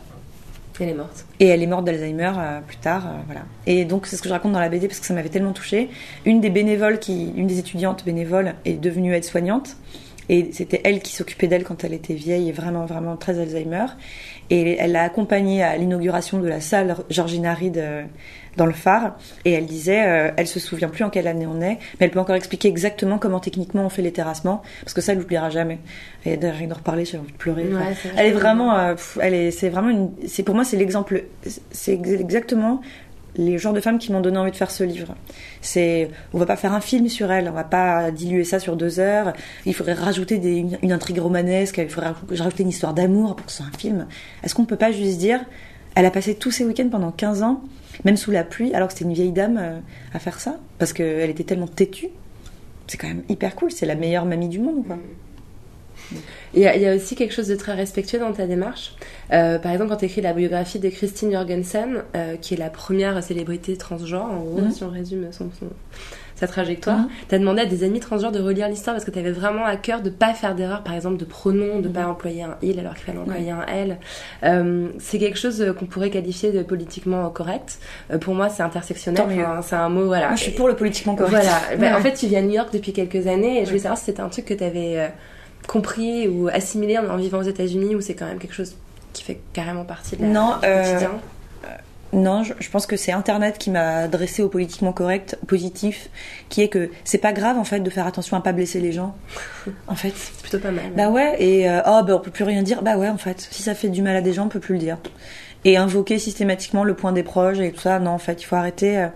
Elle est morte. Et elle est morte d'Alzheimer euh, plus tard, euh, voilà. Et donc c'est ce que je raconte dans la BD parce que ça m'avait tellement touchée. Une des bénévoles qui, une des étudiantes bénévoles est devenue aide-soignante et c'était elle qui s'occupait d'elle quand elle était vieille et vraiment vraiment très Alzheimer. Et elle l'a accompagnée à l'inauguration de la salle Georgina Reed euh, dans le phare et elle disait, euh, elle se souvient plus en quelle année on est, mais elle peut encore expliquer exactement comment techniquement on fait les terrassements parce que ça elle l'oubliera jamais. Et derrière de reparler, j'ai envie de pleurer. Ouais, Enfin, c'est elle est vraiment, euh, pff, elle est, c'est vraiment une, c'est pour moi c'est l'exemple, c'est ex- exactement les genres de femmes qui m'ont donné envie de faire ce livre. C'est, on va pas faire un film sur elle, on va pas diluer ça sur deux heures. Il faudrait rajouter une intrigue romanesque, il faudrait rajouter une histoire d'amour pour que ce soit un film. Est-ce qu'on peut pas juste dire, elle a passé tous ses week-ends pendant 15 ans, même sous la pluie, alors que c'était une vieille dame euh, à faire ça, parce qu'elle était tellement têtue. C'est quand même hyper cool, c'est la meilleure mamie du monde, quoi. Il y, a, il y a aussi quelque chose de très respectueux dans ta démarche. Euh, par exemple, quand tu écris la biographie de Christine Jorgensen, euh, qui est la première célébrité transgenre, en gros, Mhm. si on résume son, son- sa trajectoire, Mhm. tu as demandé à des amis transgenres de relire l'histoire parce que tu avais vraiment à cœur de pas faire d'erreur, par exemple, de pronom, de Mhm. pas employer un il alors qu'il fallait employer un elle. Euh, c'est quelque chose qu'on pourrait qualifier de politiquement correct. Pour moi, c'est intersectionnel. Enfin, c'est un mot, voilà. Moi, je suis pour le politiquement correct. Voilà. Ben. En fait, tu vis à New York depuis quelques années et je voulais savoir si c'était un truc que tu avais compris ou assimilé en, en vivant aux États-Unis ou c'est quand même quelque chose qui fait carrément partie de la, Non, du euh, quotidien. Non, je, je pense que c'est Internet qui m'a adressé au politiquement correct, positif, qui est que c'est pas grave en fait de faire attention à pas blesser les gens. En fait. C'est plutôt pas mal. Bah ouais, et euh, oh bah on peut plus rien dire. Bah ouais, en fait, si ça fait du mal à des gens, on peut plus le dire. Et invoquer systématiquement le point des proches et tout ça, non, en fait, il faut arrêter.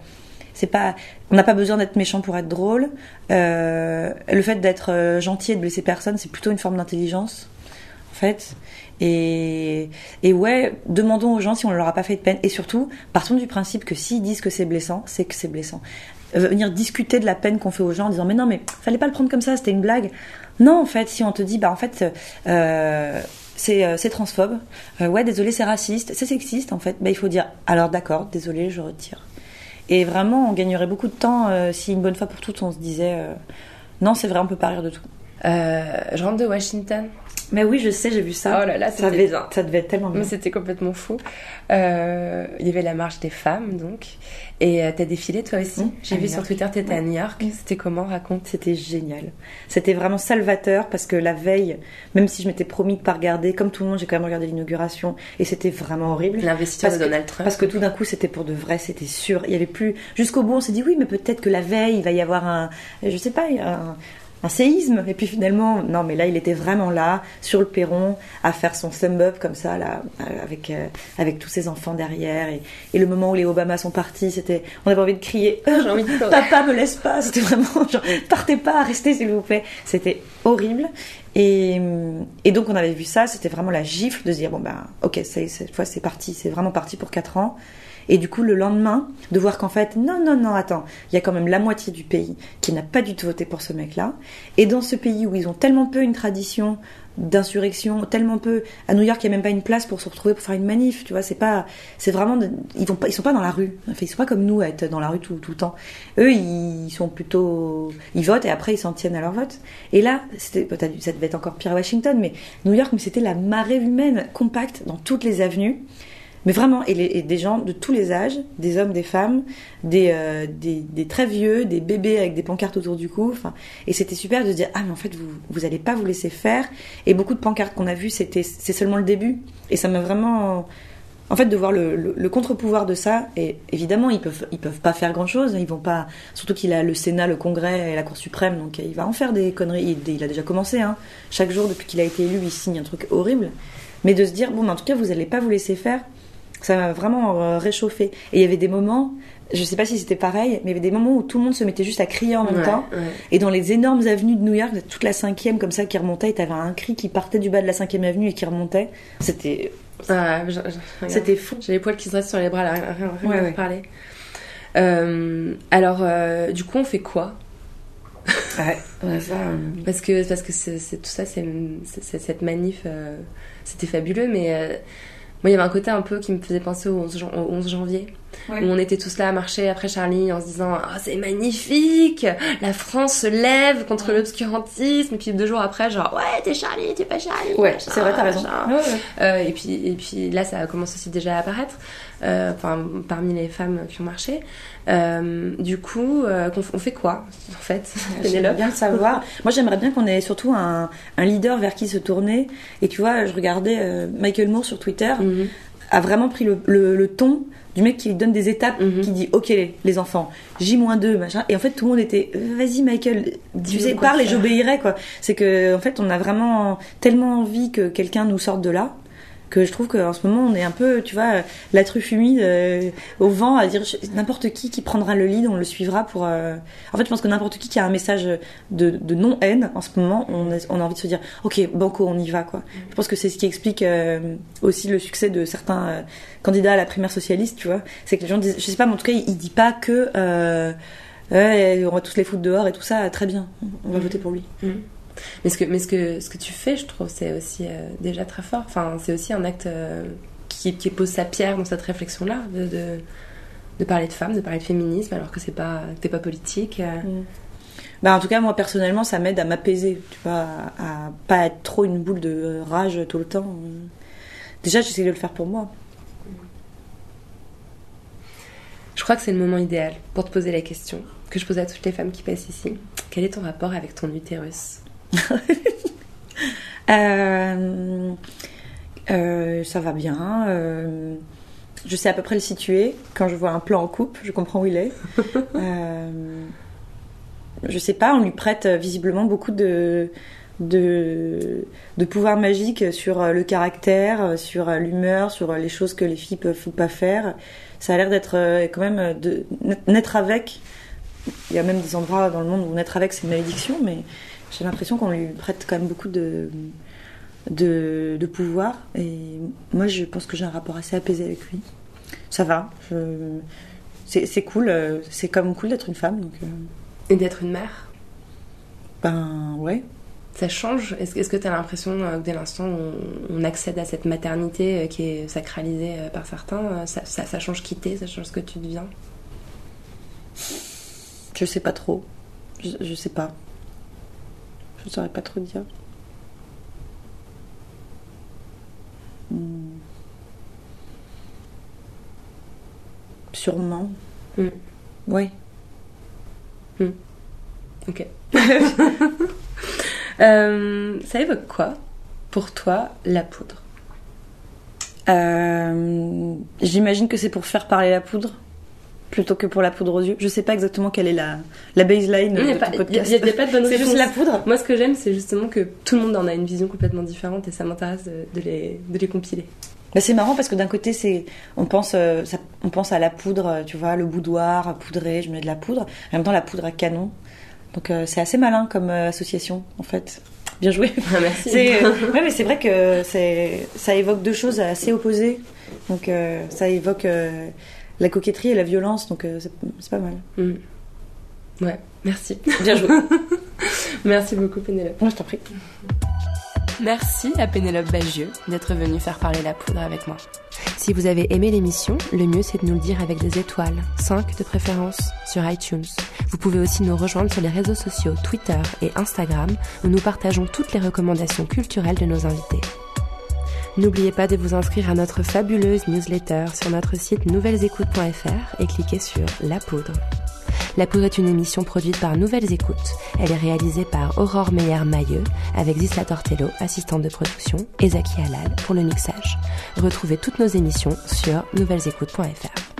On n'a pas besoin d'être méchant pour être drôle. Euh, le fait d'être euh, gentil et de blesser personne, c'est plutôt une forme d'intelligence, en fait. Et, ouais, demandons aux gens si on ne leur a pas fait de peine. Et surtout, partons du principe que s'ils disent que c'est blessant, c'est que c'est blessant. euh, venir discuter de la peine qu'on fait aux gens en disant mais non mais fallait pas le prendre comme ça, c'était une blague. Non, en fait, si on te dit bah en fait c'est transphobe, ouais désolé c'est raciste, c'est sexiste en fait, bah il faut dire alors d'accord, désolé je retire. Et vraiment on gagnerait beaucoup de temps euh, si une bonne fois pour toutes on se disait euh, non c'est vrai on peut pas rire de tout. Euh, je rentre de Washington. Mais oui je sais j'ai vu ça. Oh là là, ça devait, bien. ça devait être tellement bien. Mais c'était complètement fou. Euh, il y avait la marche des femmes, donc. Et euh, t'as défilé toi aussi. Mmh, J'ai vu sur. Twitter, t'étais à. New York. Mmh. C'était comment Raconte. C'était génial. C'était vraiment salvateur parce que la veille, même si je m'étais promis de pas regarder, comme tout le monde, j'ai quand même regardé l'inauguration et c'était vraiment horrible. L'investiture de Donald Trump. Parce que tout d'un coup, c'était pour de vrai, c'était sûr. Il y avait plus. Jusqu'au bout, on s'est dit oui, mais peut-être que la veille, il va y avoir un, je sais pas, un, un séisme. Et puis finalement, non, mais là, il était vraiment là, sur le perron, à faire son thumb up comme ça, là, euh, avec euh, avec tous ses enfants derrière. Et, et le moment où les Obama sont partis, c'était, on avait envie de crier. J'ai envie de. Papa me laisse pas. C'était vraiment genre, partez pas, restez s'il vous plaît. C'était horrible. Et, et donc on avait vu ça, c'était vraiment la gifle de se dire bon ben ok cette fois c'est parti, c'est vraiment parti pour 4 ans. Et du coup le lendemain de voir qu'en fait non non non attends, il y a quand même la moitié du pays qui n'a pas du tout voté pour ce mec-là. Et dans ce pays où ils ont tellement peu une tradition d'insurrection, tellement peu à New York il y a même pas une place pour se retrouver pour faire une manif, tu vois, c'est pas c'est vraiment ils vont pas ils sont pas dans la rue. Enfin, ils sont pas comme nous à être dans la rue tout, tout le temps. Eux ils sont plutôt ils votent et après ils s'en tiennent à leur vote. Et là, ça devait être encore pire à Washington mais New York c'était la marée humaine compacte dans toutes les avenues. Mais vraiment, et, des gens de tous les âges, des hommes, des femmes, des, euh, très vieux, des bébés avec des pancartes autour du cou. Et c'était super de dire ah mais en fait vous vous allez pas vous laisser faire. Et beaucoup de pancartes qu'on a vues, c'était c'est seulement le début. Et ça m'a vraiment en fait de voir le, contre-pouvoir de ça. Et évidemment ils peuvent ils peuvent pas faire grand chose. Ils vont pas surtout qu'il a le Sénat, le Congrès et la Cour suprême, donc il va en faire des conneries. Il, il a déjà commencé. Hein. Chaque jour depuis qu'il a été élu, il signe un truc horrible. Mais de se dire bon, mais en tout cas vous allez pas vous laisser faire. Ça m'a vraiment euh, réchauffé. Et il y avait des moments, je sais pas si c'était pareil, mais il y avait des moments où tout le monde se mettait juste à crier en même Ouais, temps. ouais. Et dans les énormes avenues de New York, toute la cinquième comme ça qui remontait, et t'avais un cri qui partait du bas de la cinquième avenue et qui remontait. C'était, Ah, c'était fou. J'ai les poils qui se dressent sur les bras là, rien, Ouais, à parler. Euh, alors, euh, du coup, on fait quoi? Ouais, ouais, ça, euh, Parce que, parce que c'est, tout ça, c'est, cette manif, c'était fabuleux, mais moi, il y avait un côté un peu qui me faisait penser au 11, jan- au 11 janvier, Ouais. où on était tous là à marcher après Charlie en se disant Ah, c'est magnifique La France se lève contre l'obscurantisme, et puis deux jours après, genre Ouais, t'es Charlie, t'es pas Charlie Ouais, c'est vrai, t'as raison. Ouais. Euh, et, puis, et puis là, ça commence aussi déjà à apparaître, enfin, parmi les femmes qui ont marché. Euh, du coup, euh, on fait quoi, en fait J'aimerais bien le savoir. Moi, j'aimerais bien qu'on ait surtout un, un leader vers qui se tourner. Et tu vois, je regardais euh, Michael Moore sur Twitter, Mhm. a vraiment pris le, le- le ton du mec qui lui donne des étapes, Mhm. qui dit Ok, les, les enfants, J-2, machin. Et en fait, tout le monde était euh, Vas-y, Michael, tu sais, parle et j'obéirai, quoi. C'est que, en fait, on a vraiment tellement envie que quelqu'un nous sorte de là. Que je trouve qu'en ce moment, on est un peu, tu vois, la truffe humide euh, au vent, à dire n'importe qui qui prendra le lead, on le suivra pour. euh, En fait, je pense que n'importe qui qui a un message de, de non-haine en ce moment, on a, on a envie de se dire Ok, banco, on y va, quoi. Je pense que c'est ce qui explique euh, aussi le succès de certains candidats à la primaire socialiste, tu vois. C'est que les gens disent, je sais pas, mais en tout cas, il, dit pas que euh, on va tous les foutre dehors et tout ça, très bien, on va voter pour lui. Mais, ce que, mais ce, que, ce que tu fais, je trouve, c'est aussi euh, déjà très fort. Enfin, c'est aussi un acte euh, qui, qui pose sa pierre dans cette réflexion-là, de, de, de parler de femmes, de parler de féminisme, alors que c'est pas, t'es pas politique. euh. Bah, en tout cas, moi personnellement, ça m'aide à m'apaiser, tu vois, à, à pas être trop une boule de rage tout le temps. Déjà, j'essaie de le faire pour moi. Je crois que c'est le moment idéal pour te poser la question que je pose à toutes les femmes qui passent ici. Quel est ton rapport avec ton utérus? Euh, euh, ça va bien. euh, je sais à peu près le situer. Quand je vois un plan en coupe, je comprends où il est. Je sais pas, on lui prête visiblement beaucoup de, de, de pouvoir magique sur le caractère, sur l'humeur, sur les choses que les filles peuvent ou pas faire. Ça a l'air d'être quand même de naître avec. Il y a même des endroits dans le monde où naître avec c'est une malédiction, mais j'ai l'impression qu'on lui prête quand même beaucoup de, de, de pouvoir. Et moi, je pense que j'ai un rapport assez apaisé avec lui. Ça va. Je... c'est c'est cool. c'est comme cool d'être une femme. Donc, euh, Et d'être une mère? Ben ouais. Ça change? Est-ce que tu as l'impression euh, que dès l'instant où on, on accède à cette maternité euh, qui est sacralisée par certains, ça, ça, ça change qui t'es, ça change ce que tu deviens? Je sais pas trop. Je, je sais pas. Je saurais pas trop dire. Hmm. Sûrement. Hmm. Ouais. Ok. Euh, ça évoque quoi pour toi la poudre? Euh, J'imagine que c'est pour faire parler la poudre? Plutôt que pour la poudre aux yeux. Je sais pas exactement quelle est la, la baseline Il n'y de a, ton pas- podcast. y a- y a pas de bonne C'est juste réponse. la poudre. Moi, ce que j'aime, c'est justement que tout le monde en a une vision complètement différente et ça m'intéresse de, de les, de les compiler. C'est marrant parce que d'un côté, c'est on pense, euh, ça- on pense à la poudre, euh, tu vois, le boudoir poudré, je mets de la poudre. En même temps, la poudre à canon. Donc euh, c'est assez malin comme euh, association, en fait. Bien joué. Ah, merci. C'est, euh, ouais, mais c'est vrai que c'est, ça évoque deux choses assez opposées. Donc euh, ça évoque euh, la coquetterie et la violence. Donc euh, c'est, pas mal. Mm. Ouais, merci. Bien joué. Merci beaucoup, Pénélope. Moi, je t'en prie. Merci à Pénélope Bagieux d'être venue faire parler la poudre avec moi. Si vous avez aimé l'émission, le mieux c'est de nous le dire avec des étoiles, 5 de préférence, sur iTunes. Vous pouvez aussi nous rejoindre sur les réseaux sociaux Twitter et Instagram où nous partageons toutes les recommandations culturelles de nos invités. N'oubliez pas de vous inscrire à notre fabuleuse newsletter sur notre site nouvellesécoutes.fr et cliquez sur La Poudre. La Poudre est une émission produite par Nouvelles Écoutes. Elle est réalisée par Aurore Meyer-Mailleux avec Zisla Tortello, assistante de production, et Zaki Halal pour le mixage. Retrouvez toutes nos émissions sur nouvellesécoutes.fr.